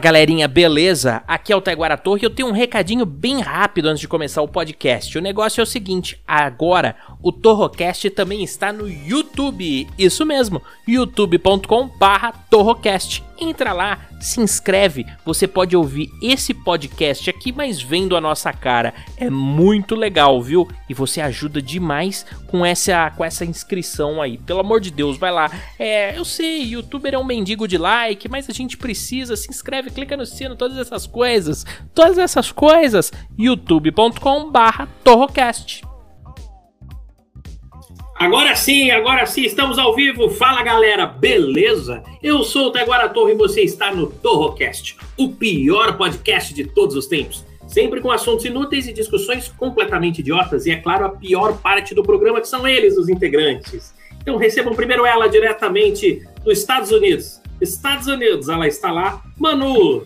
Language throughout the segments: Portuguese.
Fala galerinha, beleza? Aqui é o Taiguara Torre e eu tenho um recadinho bem rápido antes de começar o podcast. O negócio é o seguinte, agora o Torrocast também está no YouTube. Isso mesmo, youtube.com barra Torrocast. Entra lá, se inscreve, você pode ouvir esse podcast aqui, mas vendo a nossa cara. É muito legal, viu? E você ajuda demais com essa, com essa inscrição aí. Pelo amor de Deus, vai lá. É, eu sei, youtuber é um mendigo de like, mas a gente precisa, se inscreve, clica no sino, todas essas coisas. Todas essas coisas, youtube.com barra Torrocast. Agora sim, agora sim, estamos ao vivo. Fala galera, beleza? Eu sou o Taguara Torre e você está no Torrocast, o pior podcast de todos os tempos. Sempre com assuntos inúteis e discussões completamente idiotas, e é claro, a pior parte do programa que são eles, os integrantes. Então recebam primeiro ela diretamente dos Estados Unidos. Estados Unidos, ela está lá. Manu,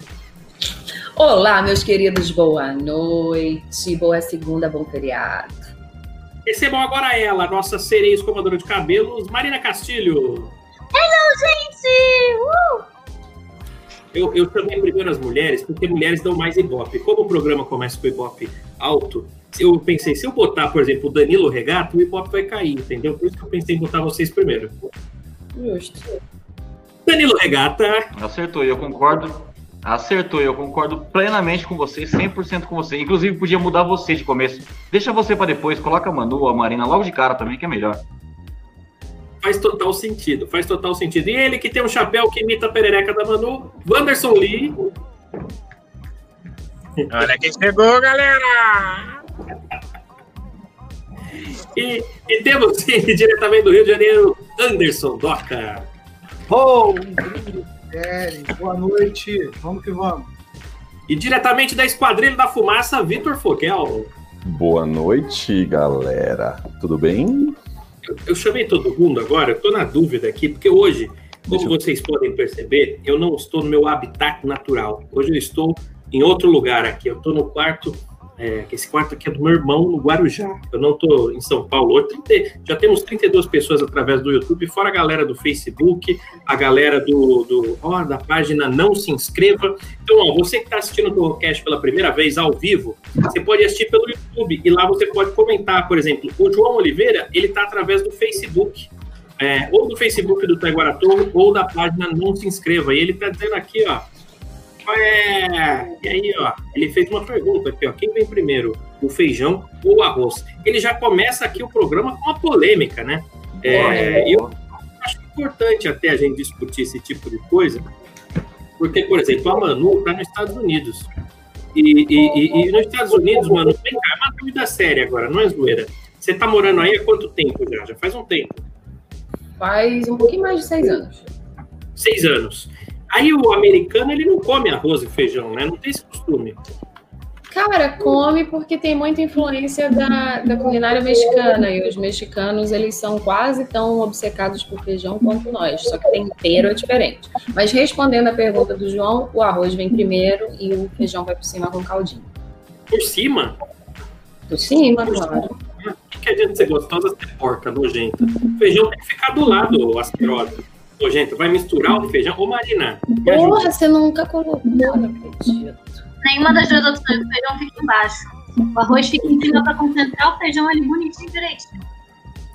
Olá, meus queridos, boa noite, boa segunda, bom feriado. Recebam agora ela, nossa sereia escovadora de cabelos, Marina Castilho. Gente, uh! Eu, eu chamei primeiro as mulheres, porque mulheres dão mais ibope. Como o programa começa com ibope alto, eu pensei, se eu botar, por exemplo, o Danilo Regato, o ibope vai cair, entendeu? Por isso que eu pensei em botar vocês primeiro. Justo. Danilo Regata, Acertou, e eu concordo. Acertou, e eu concordo plenamente com você, 100% com você. Inclusive, podia mudar você de começo. Deixa você pra depois, coloca a Manu ou a Marina logo de cara também, que é melhor. faz total sentido, faz total sentido. E ele que tem um chapéu que imita a perereca da Manu, Wanderson Lee. Olha quem chegou, galera! E, e temos ele diretamente do Rio de Janeiro, Anderson Doca. Oh, boa noite, vamos que vamos. E diretamente da Esquadrilha da Fumaça, Vitor Foguel. Boa noite, galera. Tudo bem? Eu, eu chamei todo mundo agora, eu tô na dúvida aqui, porque hoje, como Deixa eu- vocês podem perceber, eu não estou no meu habitat natural. Hoje eu estou em outro lugar aqui. Eu estou no quarto, é, esse quarto aqui é do meu irmão no Guarujá. Eu não estou em São Paulo. Hoje 30 já temos 32 pessoas através do YouTube, fora a galera do Facebook, a galera do, do ó, da página Não Se Inscreva. Então, ó, você que está assistindo o Torrocast pela primeira vez ao vivo, você pode assistir pelo YouTube e lá você pode comentar, por exemplo, o João Oliveira, ele está através do Facebook. É, ou do Facebook do Taiguaratorro ou da página Não Se Inscreva. E ele tá dizendo aqui, ó. É? E aí, ó, ele fez uma pergunta aqui, ó. Quem vem primeiro, o feijão ou o arroz? Ele já começa aqui o programa com uma polêmica, né? É, eu acho importante até a gente discutir esse tipo de coisa, porque, por exemplo, a Manu tá nos Estados Unidos. E, e- e- e nos Estados Unidos, mano, vem cá, é uma dúvida séria agora, não é zoeira. Você tá morando aí há quanto tempo já? Já faz um tempo. Faz um pouquinho mais de seis anos. seis anos. Aí o americano, ele não come arroz e feijão, né? Não tem esse costume. Cara, come porque tem muita influência da, da culinária mexicana e os mexicanos eles são quase tão obcecados por feijão quanto nós, só que tempero é diferente. Mas respondendo a pergunta do João, o arroz vem primeiro e o feijão vai por cima com caldinho. Por cima, Por cima, claro. o que, adianta ser gostosa ser porca, nojenta? O feijão tem que ficar do lado, asquerosa. Nojenta, vai misturar o feijão. Ô, Marina, me ajuda. Porra, você nunca colocou, não acredito. Nenhuma das duas opções, o feijão fica embaixo. O arroz fica em cima para concentrar o feijão ali bonitinho direitinho.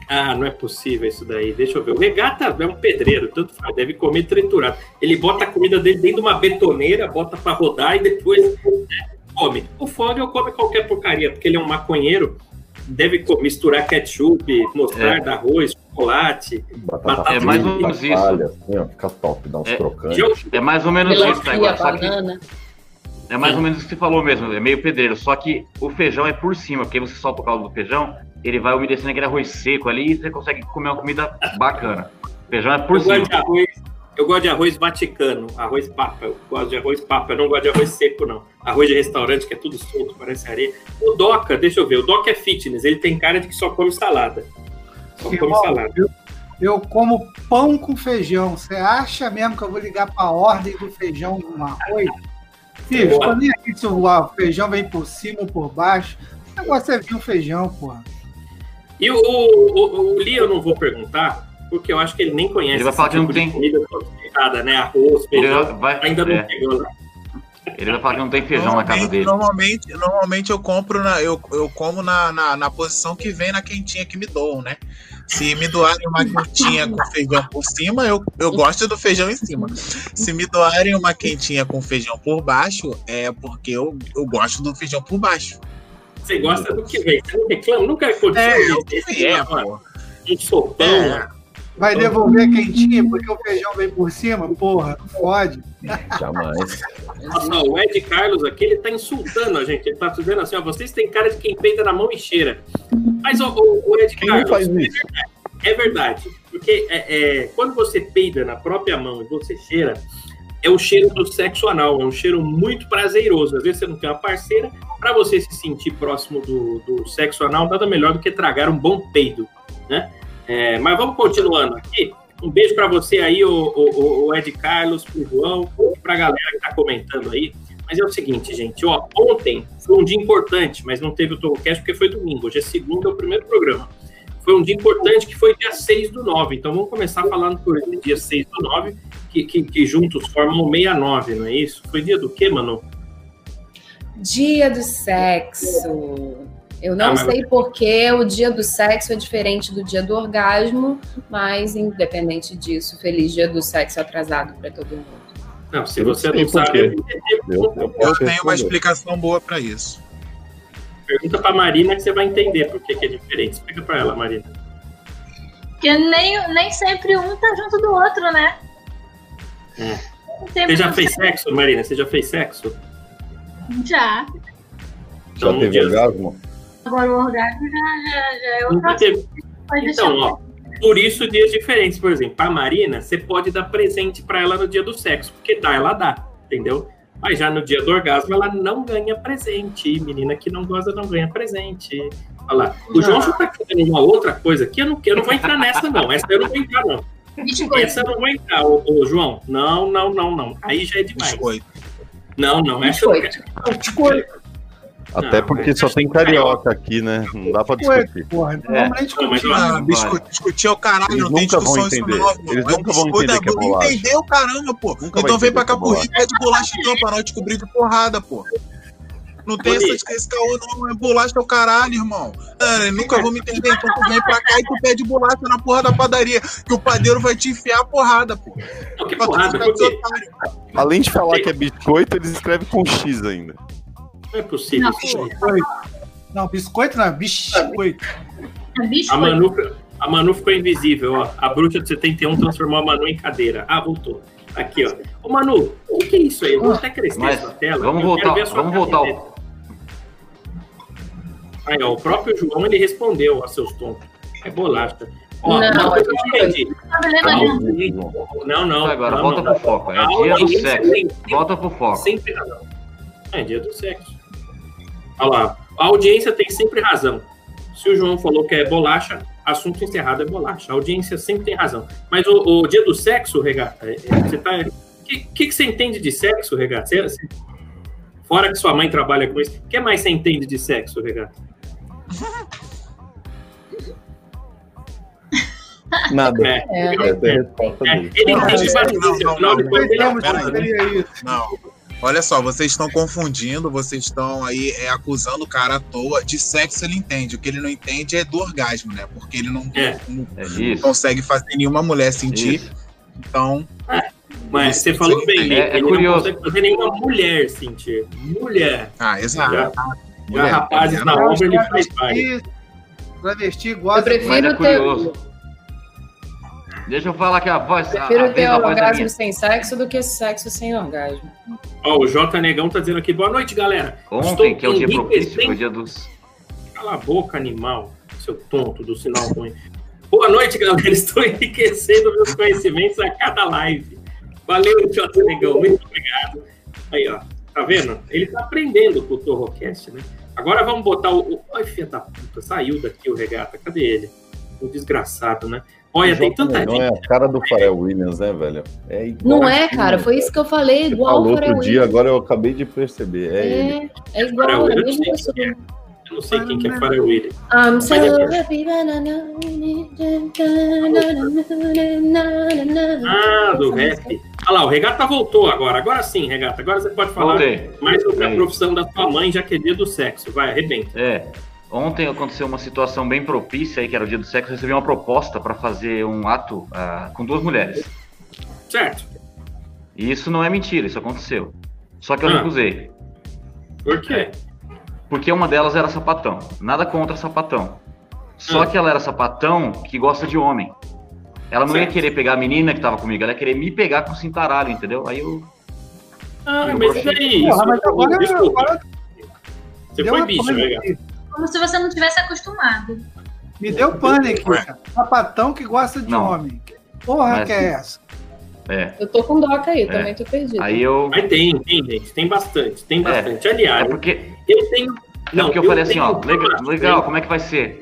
Ah, não é possível isso daí. Deixa eu ver. O regata é um pedreiro, tanto faz, deve comer triturado. Ele bota a comida dele dentro de uma betoneira, bota pra rodar e depois né, come. O Fogel come qualquer porcaria, porque ele é um maconheiro, deve misturar ketchup, mostarda, arroz, chocolate. Batata É mais ou menos isso. palha, assim, ó, fica top, dá uns É. crocantes. É mais ou menos isso, tá? Agora, só que banana. é mais ou menos o que você falou mesmo, é meio pedreiro. Só que o feijão é por cima, porque você solta o caldo do feijão, ele vai umedecendo aquele arroz seco ali e você consegue comer uma comida bacana. O feijão é por eu gosto cima. de arroz. Eu gosto de arroz vaticano, arroz papa. Eu gosto de arroz papa, eu não gosto de arroz seco, não. Arroz de restaurante que é tudo solto, parece areia. O Doca, deixa eu ver, o Doca é fitness, ele tem cara de que só come salada. Só come Irmão, salada. eu, eu como pão com feijão. Você acha mesmo que eu vou ligar para a ordem do feijão no arroz? Filho, tô nem aqui se o feijão vem por cima ou por baixo. O negócio é vir o feijão, porra. E o, o, o, o Lee eu não vou perguntar, porque eu acho que ele nem conhece Ele vai falar que não tipo de tem- comida né? Arroz, feijão. vai, Ainda não é, pegou lá. ele vai falar que não tem feijão na casa Normalmente- dele. Normalmente, normalmente eu compro na, eu, eu como na, na, na posição que vem na quentinha que me doam, né? Se me doarem uma quentinha com feijão por cima, eu, eu gosto do feijão em cima. Se me doarem uma quentinha com feijão por baixo, é porque eu, eu gosto do feijão por baixo. Você gosta do que vem? Você não reclama? Nunca aconteceu É, isso. é, mano, um sopão. É. Vai devolver quentinha porque o feijão vem por cima? Porra, não pode. Jamais. Nossa, o Ed Carlos aqui, ele tá insultando a gente. Ele tá dizendo assim, ó, vocês têm cara de quem peida na mão e cheira. Mas, ó, o, o Ed Quem Carlos, faz isso? é verdade. Porque é, é, quando você peida na própria mão e você cheira, é o cheiro do sexo anal. É um cheiro muito prazeroso. Às vezes você não tem uma parceira. Para você se sentir próximo do, do sexo anal, nada melhor do que tragar um bom peido, né? É, mas vamos continuando aqui. Um beijo para você aí, o, o, o Ed Carlos, pro João e pra galera que tá comentando aí. Mas é o seguinte, gente, ó, ontem foi um dia importante, mas não teve o Torrocast porque foi domingo. Hoje é segunda, é o primeiro programa. Foi um dia importante que foi dia 6 do 9. Então vamos começar falando por dia 6 do 9, que, que, que juntos formam o 69, não é isso? Foi dia do quê, Manu? Dia do sexo. Eu não Ah, mas- sei porque o dia do sexo é diferente do dia do orgasmo, mas independente disso, feliz dia do sexo atrasado para todo mundo. Não, se você não sabe, eu Eu, eu Eu tenho uma explicação boa pra isso. pergunta pra Marina que você vai entender por que, que é diferente. Explica pra ela, Marina. Porque nem, nem sempre um tá junto do outro, né? É. Você já fez sexo, Marina? Você já fez sexo? Já. Já no teve dia- orgasmo? Agora o orgasmo já, já, já é outra teve. Então, deixar. ó, por isso dias diferentes. Por exemplo, a Marina, você pode dar presente pra ela no dia do sexo, porque dá, ela dá, entendeu? Mas já no dia do orgasmo, ela não ganha presente. Menina que não gosta não ganha presente. Olha lá. O João já tá querendo uma outra coisa aqui, eu não, eu não vou entrar nessa, não. Essa eu não vou entrar, não. Biscoito. Essa eu não vou entrar, ô, ô, João. Não, não, não, não. Aí já é demais. Biscoito. Não, não, essa eu não quero. Até Não, porque mas- só tem carioca aqui, né? Não dá pra discutir. Porra, não É. vamos nem Não, mas discutir. Ah, é o caralho, Eles não tem nunca vão discussão isso entender. não. Eles É nunca vão entender que é bolacha. Entendeu, caramba, pô. Nunca então vem pra é cá pro Rio e pede bolacha então pra nós descobrir de porrada, pô. Não tem essa, esse caô não, é bolacha é o caralho, irmão. Ah, eu nunca vou me entender, então tu vem pra cá e tu pede bolacha na porra da padaria, que o padeiro vai te enfiar a porrada, pô. Não, que Pra tu porrada. Além de falar que é biscoito, eles escrevem com X ainda. Não é possível Não, isso aí. Biscoito. Não, biscoito não, biscoito. É A biscoito. Manu, a Manu ficou invisível, ó. A bruxa de 71 transformou a Manu em cadeira. Ah, voltou. Aqui, ó. Ô, Manu, o que é isso aí? Eu vou até crescer Mas essa tela. vamos voltar- vamos voltar ao-. Aí, ó, o próprio João, ele respondeu a seus tontos. É bolacha. Ó, Não, que eu entendi. Tá não. Não, não. Agora, não, volta não. pro foco. É dia do sexo. Volta pro foco. Sempre razão. É dia do sexo. Olha lá. A audiência tem sempre razão. Se o João falou que é bolacha, assunto encerrado é bolacha. A audiência sempre tem razão. Mas o, o dia do sexo, Regata, é- é- você tá. O que, que, que você entende de sexo, Regata? Você- você- Fora que sua mãe trabalha com isso, o que mais você entende de sexo, Regata? Nada. É. É. É É, Não, não, não, não, é Respeitamos pera que aí. seria isso. Não. Olha só, vocês estão confundindo, vocês estão aí é, acusando o cara à toa. De sexo ele entende. O que ele não entende é do orgasmo, né? Porque ele não, É. não É isso. consegue fazer nenhuma mulher sentir. Isso. Então, Mas você falou bem, ele, É- é ele não curioso. consegue fazer nenhuma mulher sentir. Mulher. ah, exato. Já, Mulher, rapazes mulher na não. obra ele faz vários. Travesti, Eu gosta. Mas prefiro é ter, curioso. Deixa eu falar que a voz. A, a prefiro vez ter é orgasmo sem sexo do que sexo sem orgasmo. Ó, o J Negão tá dizendo aqui, boa noite, galera. Ontem, que é o dia propício, foi o dia dos. Cala a boca, animal, seu tonto do sinal ruim. Boa noite, galera. Estou enriquecendo meus conhecimentos a cada live. Valeu, Jota Negão, muito obrigado. Aí, ó, tá vendo? Ele tá aprendendo com o Torrocast, né? Agora vamos botar o. o... Ai, filha da puta, saiu daqui o regata. Cadê ele? O desgraçado, né? Olha, tem tanta Não gente. é a cara do Pharrell Williams, né, velho? É igual. Não é, cara, foi isso que eu falei, Você igual falou outro dia, agora eu acabei de perceber. É, ele. É, é igual, Pharrell é a mesma eu pessoa. sei Eu não sei quem que é Pharrell Williams. I'm so é- happy, Ah, do rap. Olha lá, o Regata voltou agora. Agora sim, Regata. Agora você pode falar Voltei. mais sobre a profissão da sua mãe, já que é dia do sexo. Vai, arrebenta. É. Ontem aconteceu uma situação bem propícia aí, que era o dia do sexo. Eu recebi uma proposta para fazer um ato ah, com duas mulheres. Certo. E isso não é mentira, isso aconteceu. Só que eu Ah. recusei. Por quê? Porque uma delas era sapatão. Nada contra sapatão. Só Ah. que ela era sapatão que gosta de homem. Ela não ia Certo. querer pegar a menina que tava comigo, ela ia querer me pegar com cintaralho, entendeu? Aí eu. Ah, Eu mas gostei. daí? Porra, Isso, mas agora, desculpa. agora Você deu foi bicho, aqui. Como se você não tivesse acostumado. Me deu cara. Sapatão que gosta de Não. homem. Que Porra Mas- que é essa? É. Eu tô com doca aí, também tô perdida. Aí eu. Mas tem, tem, gente. Tem bastante. Tem bastante. É Aliás, porque. eu tenho. Não, porque eu, falei assim, ó, legal, legal, como é que vai ser?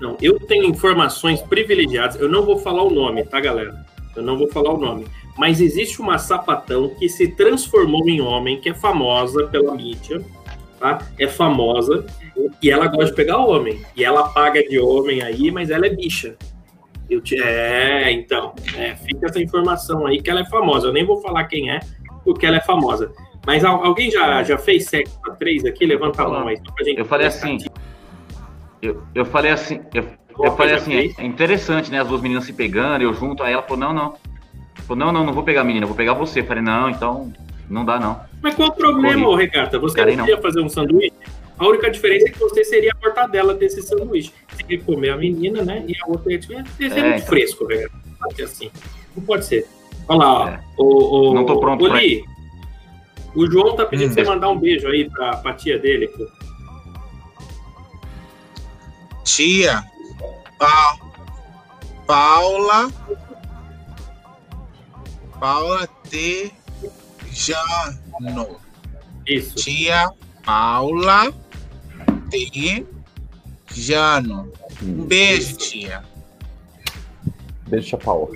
Não, eu tenho informações privilegiadas. Eu não vou falar o nome, tá, galera? Eu não vou falar o nome. Mas existe uma sapatão que se transformou em homem, que é famosa pela mídia, tá? É famosa e ela gosta de pegar homem. E ela paga de homem aí, mas ela é bicha. Eu te... É, então, é, fica essa informação aí que ela é famosa. Eu nem vou falar quem é, porque ela é famosa. Mas al- alguém já, já fez sexo pra três aqui? Levanta a mão aí. só pra gente Eu falei assim. Eu, eu falei assim, eu, eu falei assim, fez? é interessante, né? As duas meninas se pegando, eu junto, aí ela falou, não, não. Falou, não, não, não vou pegar a menina, eu vou pegar você. Eu falei, não, então não dá, não. Mas qual o problema, ô, Regata? Você Carei, não queria fazer um sanduíche? A única diferença é que você seria a mortadela desse sanduíche. Você ia comer a menina, né? E a outra ia te ia ser É, muito então. fresco. Pode ser assim. Não pode ser. Olha lá, ó. É. O, o, Não tô pronto o Li, o João tá pedindo Hum. pra você mandar um beijo aí pra, pra tia dele. pô. Tia. Pa- Paula. Paula Tejano. Isso. Tia Paula Tejano. Um beijo, tia. Deixa a pau.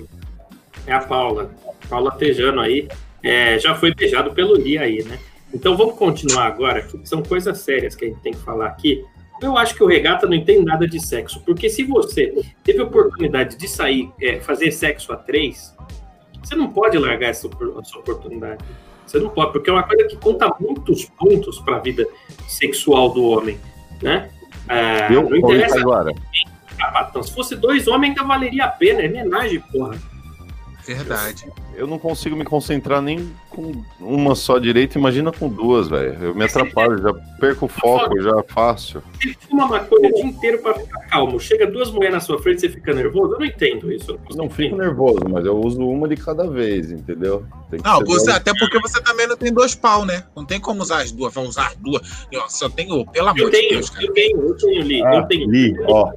É a Paula. Paula Tejano aí. É, já foi beijado pelo Li aí, né? Então vamos continuar agora, que são coisas sérias que a gente tem que falar aqui. Eu acho que o regata não entende nada de sexo, porque se você teve a oportunidade de sair, é, fazer sexo a três, você não pode largar essa, essa oportunidade. Você não pode, porque é uma coisa que conta muitos pontos para a vida sexual do homem, né? Ah, Viu? não interessa Itaguara, sapatão. Se fosse dois homens, ainda valeria a pena. É homenagem, porra. Verdade. eu não consigo me concentrar nem com uma só direita, imagina com duas, velho. Eu me atrapalho, já perco o foco, já fácil. Você fuma maconha o dia inteiro pra ficar calmo. Chega duas mulheres na sua frente e você fica nervoso? Eu não entendo isso. Eu Não fico nervoso, mas eu uso uma de cada vez, entendeu? Tem que Não, você, até porque você também não tem dois pau, né? Não tem como usar as duas. Vai usar as duas. Eu só tenho, pelo amor Eu de tenho, Deus, cara. eu tenho, eu tenho, Li. Ah, eu tenho. Li, Eu ó.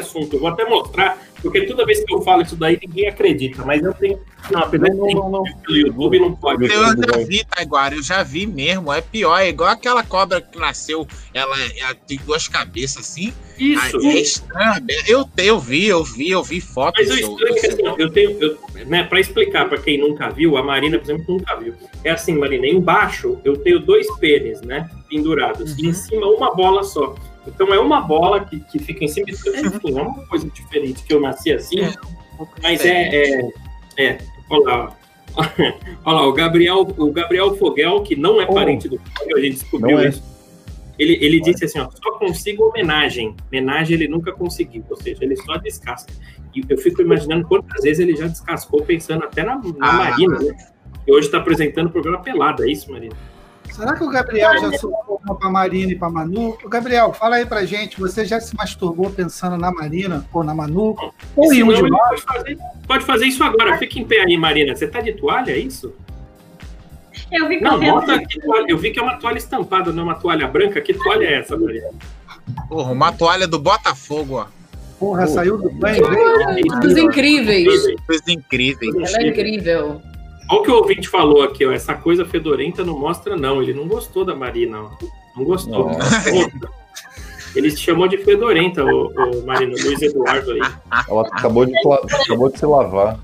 assunto. Eu vou até mostrar, porque toda vez que eu falo isso daí, ninguém acredita. Mas eu tenho. Não, apesar Não, de não, não, pelo YouTube, não pode. Eu já vi, Taiguara, eu já vi mesmo. É pior, é igual aquela cobra que nasceu, ela, ela tem duas cabeças assim. Isso. Aí é estranho. Eu, eu vi, eu vi, eu vi fotos. Mas o eu- estranho é que assim, eu tenho, eu, né, para explicar para quem nunca viu, a Marina, por exemplo, nunca viu. É assim, Marina, embaixo eu tenho dois pênis, né, pendurados, e em cima uma bola só. Então é uma bola que, que fica em cima, enfim, é uma coisa diferente que eu nasci assim, mas é, é, é, olha lá, olha lá, o Gabriel, o Gabriel Fogel, que não é Oh. parente do Fogel, a gente descobriu é. isso. Ele, ele disse assim, ó, só consigo homenagem. Homenagem ele nunca conseguiu, ou seja, ele só descasca. E eu fico imaginando quantas vezes ele já descascou pensando até na, na Ah. Marina, né? E hoje está apresentando o programa pelado, é isso, Marina? Será que o Gabriel já soltou uma pra Marina e pra Manu? Ô, Gabriel, fala aí pra gente. Você já se masturbou pensando na Marina ou na Manu? Ou em um de nós? pode fazer, pode fazer isso agora. Fica em pé aí, Marina. Você tá de toalha, é isso? Eu vi Não, que toalha. Eu vi que é uma toalha estampada, não é uma toalha branca. Que toalha é essa, Marina? Porra, uma toalha do Botafogo, ó. Porra, saiu do banho. Coisas incríveis. Coisa incrível. Ela é incrível. Olha o que o ouvinte falou aqui, ó. Essa coisa fedorenta não mostra, não. Ele não gostou da Marina, ó. Não gostou. Ele se chamou de fedorenta, o, o Marina, o Luiz Eduardo aí. Ela acabou de, acabou de se lavar.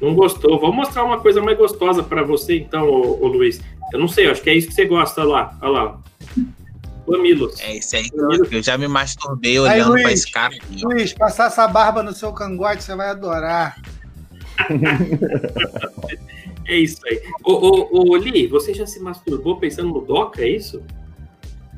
Não gostou. Vou mostrar uma coisa mais gostosa pra você, então, ô, ô, Luiz. Eu não sei, acho que é isso que você gosta. Olha lá, olha lá. Mamilos. É isso aí. eu- já me masturbei Aí, olhando pra Luiz. esse cara. Luiz, passar essa barba no seu cangote, você vai adorar. É isso aí. Ô, ô, ô, Li, você já se masturbou pensando no Doca, é isso?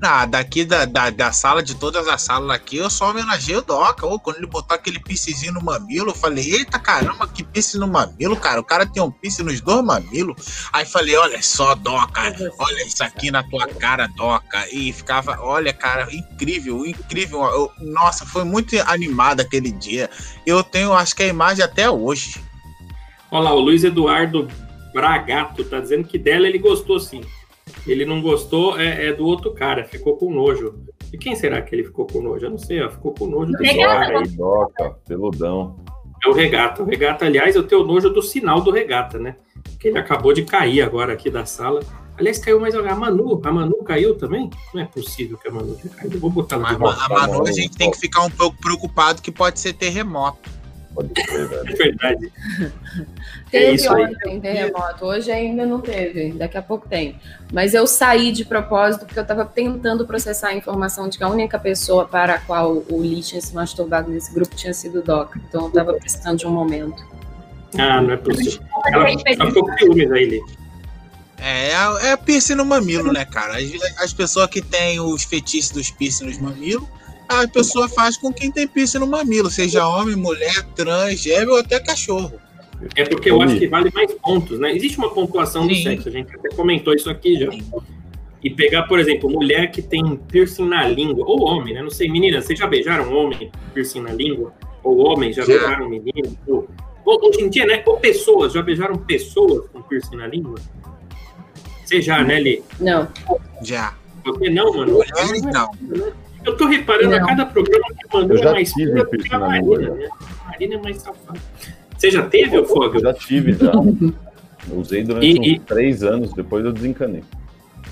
Ah, daqui da, da, da sala, de todas as salas aqui, eu só homenageei o Doca. Ô, quando ele botou aquele piscezinho no mamilo, eu falei, eita caramba, que pisse no mamilo, cara. O cara tem um pisse nos dois mamilos. Aí falei, olha só, Doca, olha isso aqui na tua cara, Doca. E ficava, olha, cara, incrível, incrível. Eu- nossa, foi muito animado aquele dia. Eu tenho, acho que a imagem até hoje. Olha lá, o Luiz Eduardo Bragato tá dizendo que dela ele gostou sim. Ele não gostou, é, é do outro cara, ficou com nojo. E quem será que ele ficou com nojo? Eu não sei, ó, ficou com nojo cara aí. Doca, peludão. É o Regata. O Regata, aliás, eu tenho nojo do sinal do Regata, né? Que ele acabou de cair agora aqui da sala. Aliás, caiu mais alguém. A Manu, a Manu caiu também? Não é possível que a Manu tenha caído. Vou botar lá volta. a Manu, a gente tem que ficar um pouco preocupado que pode ser terremoto. Pode ser, velho. É verdade. É Teve isso aí. ontem terremoto, hoje ainda não teve, daqui a pouco tem. Mas eu saí de propósito porque eu estava tentando processar a informação de que a única pessoa para a qual o Lee tinha se masturbado nesse grupo tinha sido o Doc. Então eu estava precisando de um momento. Ah, não é possível. Ela tá um ciúmes aí, Lê. É, é piercing no mamilo, né, cara? As, as pessoas que têm os fetiches dos piercing nos mamilos, a pessoa faz com quem tem piercing no mamilo, seja homem, mulher, trans, gêmeo ou até cachorro. É porque eu acho que vale mais pontos, né? Existe uma pontuação do Sim. sexo, a gente até comentou isso aqui já. E pegar, por exemplo, mulher que tem piercing na língua, ou homem, né? Não sei, meninas, vocês já beijaram homem com piercing na língua? Ou homens já Já. beijaram menino? Ou, hoje em dia, né? Ou pessoas, já beijaram pessoas com piercing na língua? Você já, né, Lê? Não, Já. Você não, mano? Mulheres, não. Eu tô reparando a Não. cada programa que mandou Eu já é mais tive do piercing a na língua, Marina, né? A Marina é mais safada. Você já teve, Eu Fogo? já tive, já. Eu usei durante E- uns e- três anos, depois eu desencanei.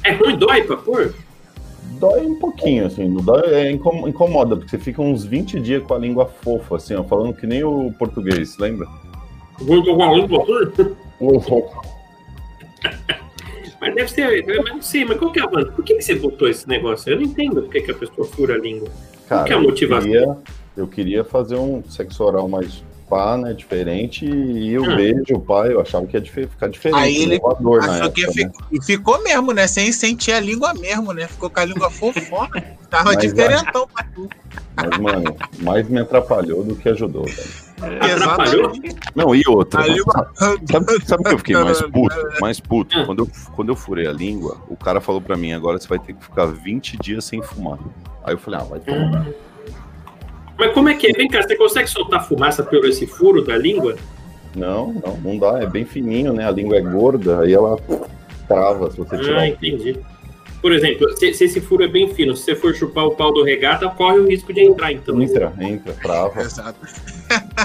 É ruim, dói pra pôr? Dói um pouquinho, assim, não dói, é, incom- incomoda, porque você fica uns 20 dias com a língua fofa, assim, ó, falando que nem o português, lembra? Pôr? Mas deve ser, eu não sei, mas qual que é a? Por que, que você botou esse negócio? Eu não entendo por que, que a pessoa fura a língua. Cara, que é a eu motivação? queria, eu queria fazer um sexo oral mais pá, né, diferente, e o Ah. beijo, pá, eu achava que ia ficar diferente. Aí ele inovador na Achou que época, ia né? fi- E ficou mesmo, né? Sem sentir a língua mesmo, né? Ficou com a língua fofona. Tava Mas, diferentão pra tu. Mas, mano, mais me atrapalhou do que ajudou, velho. Atrapalhou? Não, e outra. Língua- Sabe, sabe o que eu fiquei mais puto? Mais puto. Quando eu, quando eu furei a língua, o cara falou pra mim, agora você vai ter que ficar 20 dias sem fumar. Aí eu falei, ah, vai tomar. Mas como é que é? Vem cá, você consegue soltar fumaça pelo esse furo da língua? Não, não, não dá, é bem fininho, né? A língua é gorda, aí ela trava se você Ah, tirar. entendi. Por exemplo, se, se esse furo é bem fino, se você for chupar o pau do regata, corre o risco de entrar, então. Entra, entra, trava. Exato.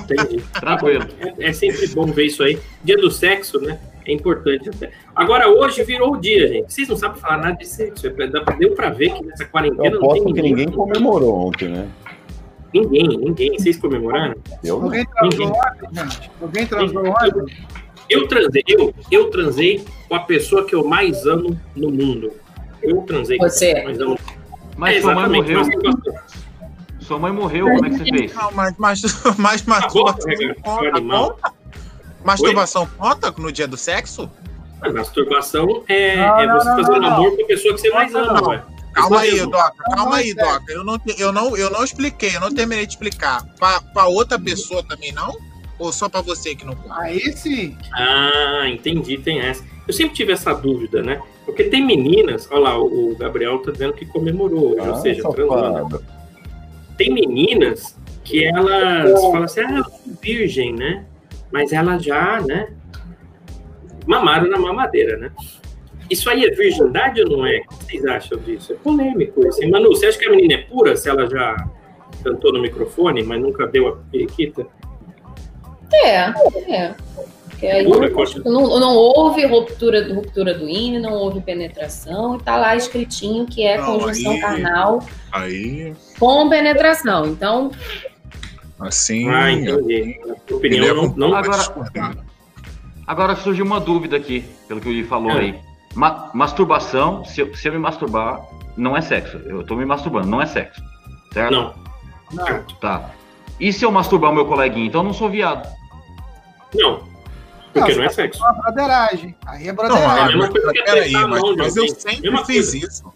Entendi. Tranquilo. É, é sempre bom ver isso aí. Dia do sexo, né? É importante até. Agora, hoje virou o dia, gente. Vocês não sabem falar nada de sexo. É Deu pra ver que nessa quarentena Eu não tem que ninguém comemorou ontem, né? Ninguém, ninguém. Vocês comemoraram? Eu não. Alguém transou Ninguém. ontem, gente? Alguém transou ontem? Eu transei, eu, eu transei com a pessoa que eu mais amo no mundo. Eu transei com a Você. pessoa que eu mais amo. Mas É, sua mãe exatamente, morreu. mas- Sua mãe morreu, como é que você fez? Não, mas, mas, mas bom, masturbação conta? Masturbação conta no dia do sexo? A masturbação é, Não, é você não, fazer não, amor com a pessoa que você mais Não, ama, não. ué. Calma aí. Doca, calma aí. Doca. Eu não, eu, não, eu não expliquei, eu não terminei de explicar. Pra, pra outra pessoa também não? Ou só pra você que não conta? Aí sim. Ah, entendi, tem essa. Eu sempre tive essa dúvida, né? Porque tem meninas, olha lá, o Gabriel tá dizendo que comemorou hoje, ou Ah, seja, transou. né? safado. Tem meninas que elas falam assim, ah, eu sou virgem, né? Mas elas já, né? Mamaram na mamadeira, né? Isso aí é virgindade ou não é? O que vocês acham disso? É polêmico isso. Manu, você acha que a menina é pura se ela já cantou no microfone, mas nunca deu a periquita? É, é. Porque aí Pura, não, não, houve ruptura, ruptura do INE, não houve penetração, e tá lá escritinho que é Não, conjunção aí- carnal Aí, com penetração. Então, assim. Ah, entendi. Sua opinião, é não, não Agora- discordar. Agora surgiu uma dúvida aqui, pelo que o Gui falou É. aí. Ma- masturbação, se eu, se eu me masturbar, não é sexo. Eu tô me masturbando, não é sexo. Certo? Não. Não. Tá. E se eu masturbar o meu coleguinha? Então eu não sou viado. Não. Porque Não, não é você sexo. Uma broderagem. Aí é Não, broderagem. a ah, mesma mas, coisa que peraí, a mas, mas eu alguém. sempre Mesma fiz coisa. isso.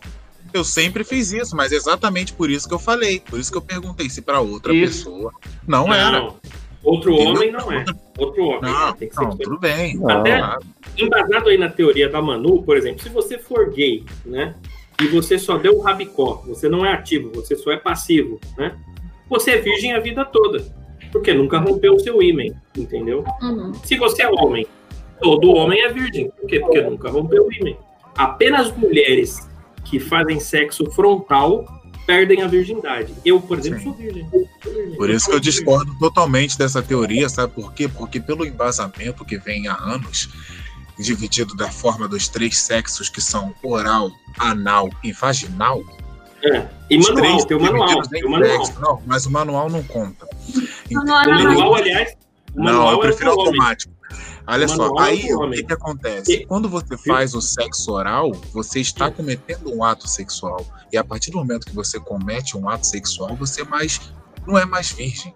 Eu sempre fiz isso, mas exatamente por isso que eu falei. Por isso que eu perguntei se pra outra Isso. pessoa não, era. Não. Outro homem não é. Outro homem. Não, Tem que ser não, tudo bem. Até- Claro. embasado aí na teoria da Manu, por exemplo, se você for gay, né? E você só deu o rabicó, você não é ativo, você só é passivo, né? Você é virgem a vida toda. Porque nunca rompeu o seu ímã, entendeu? uhum. Se você é homem, todo homem é virgem. Por quê? Porque nunca rompeu o ímã. Apenas mulheres que fazem sexo frontal perdem a virgindade. Eu, por exemplo, Sim. sou virgem. Por isso que eu discordo totalmente dessa teoria, sabe por quê? Porque pelo embasamento que vem há anos, dividido da forma dos três sexos que são oral, anal e vaginal, É. E os manual, três tem o manual. Tem o manual. Não, mas o manual não conta. Manual O era manual, aliás, o Não, manual eu é prefiro automático. Olha só, é aí o que, que acontece? E- Quando você faz o sexo oral, você está cometendo um ato sexual. E a partir do momento que você comete um ato sexual, você mais não é mais virgem.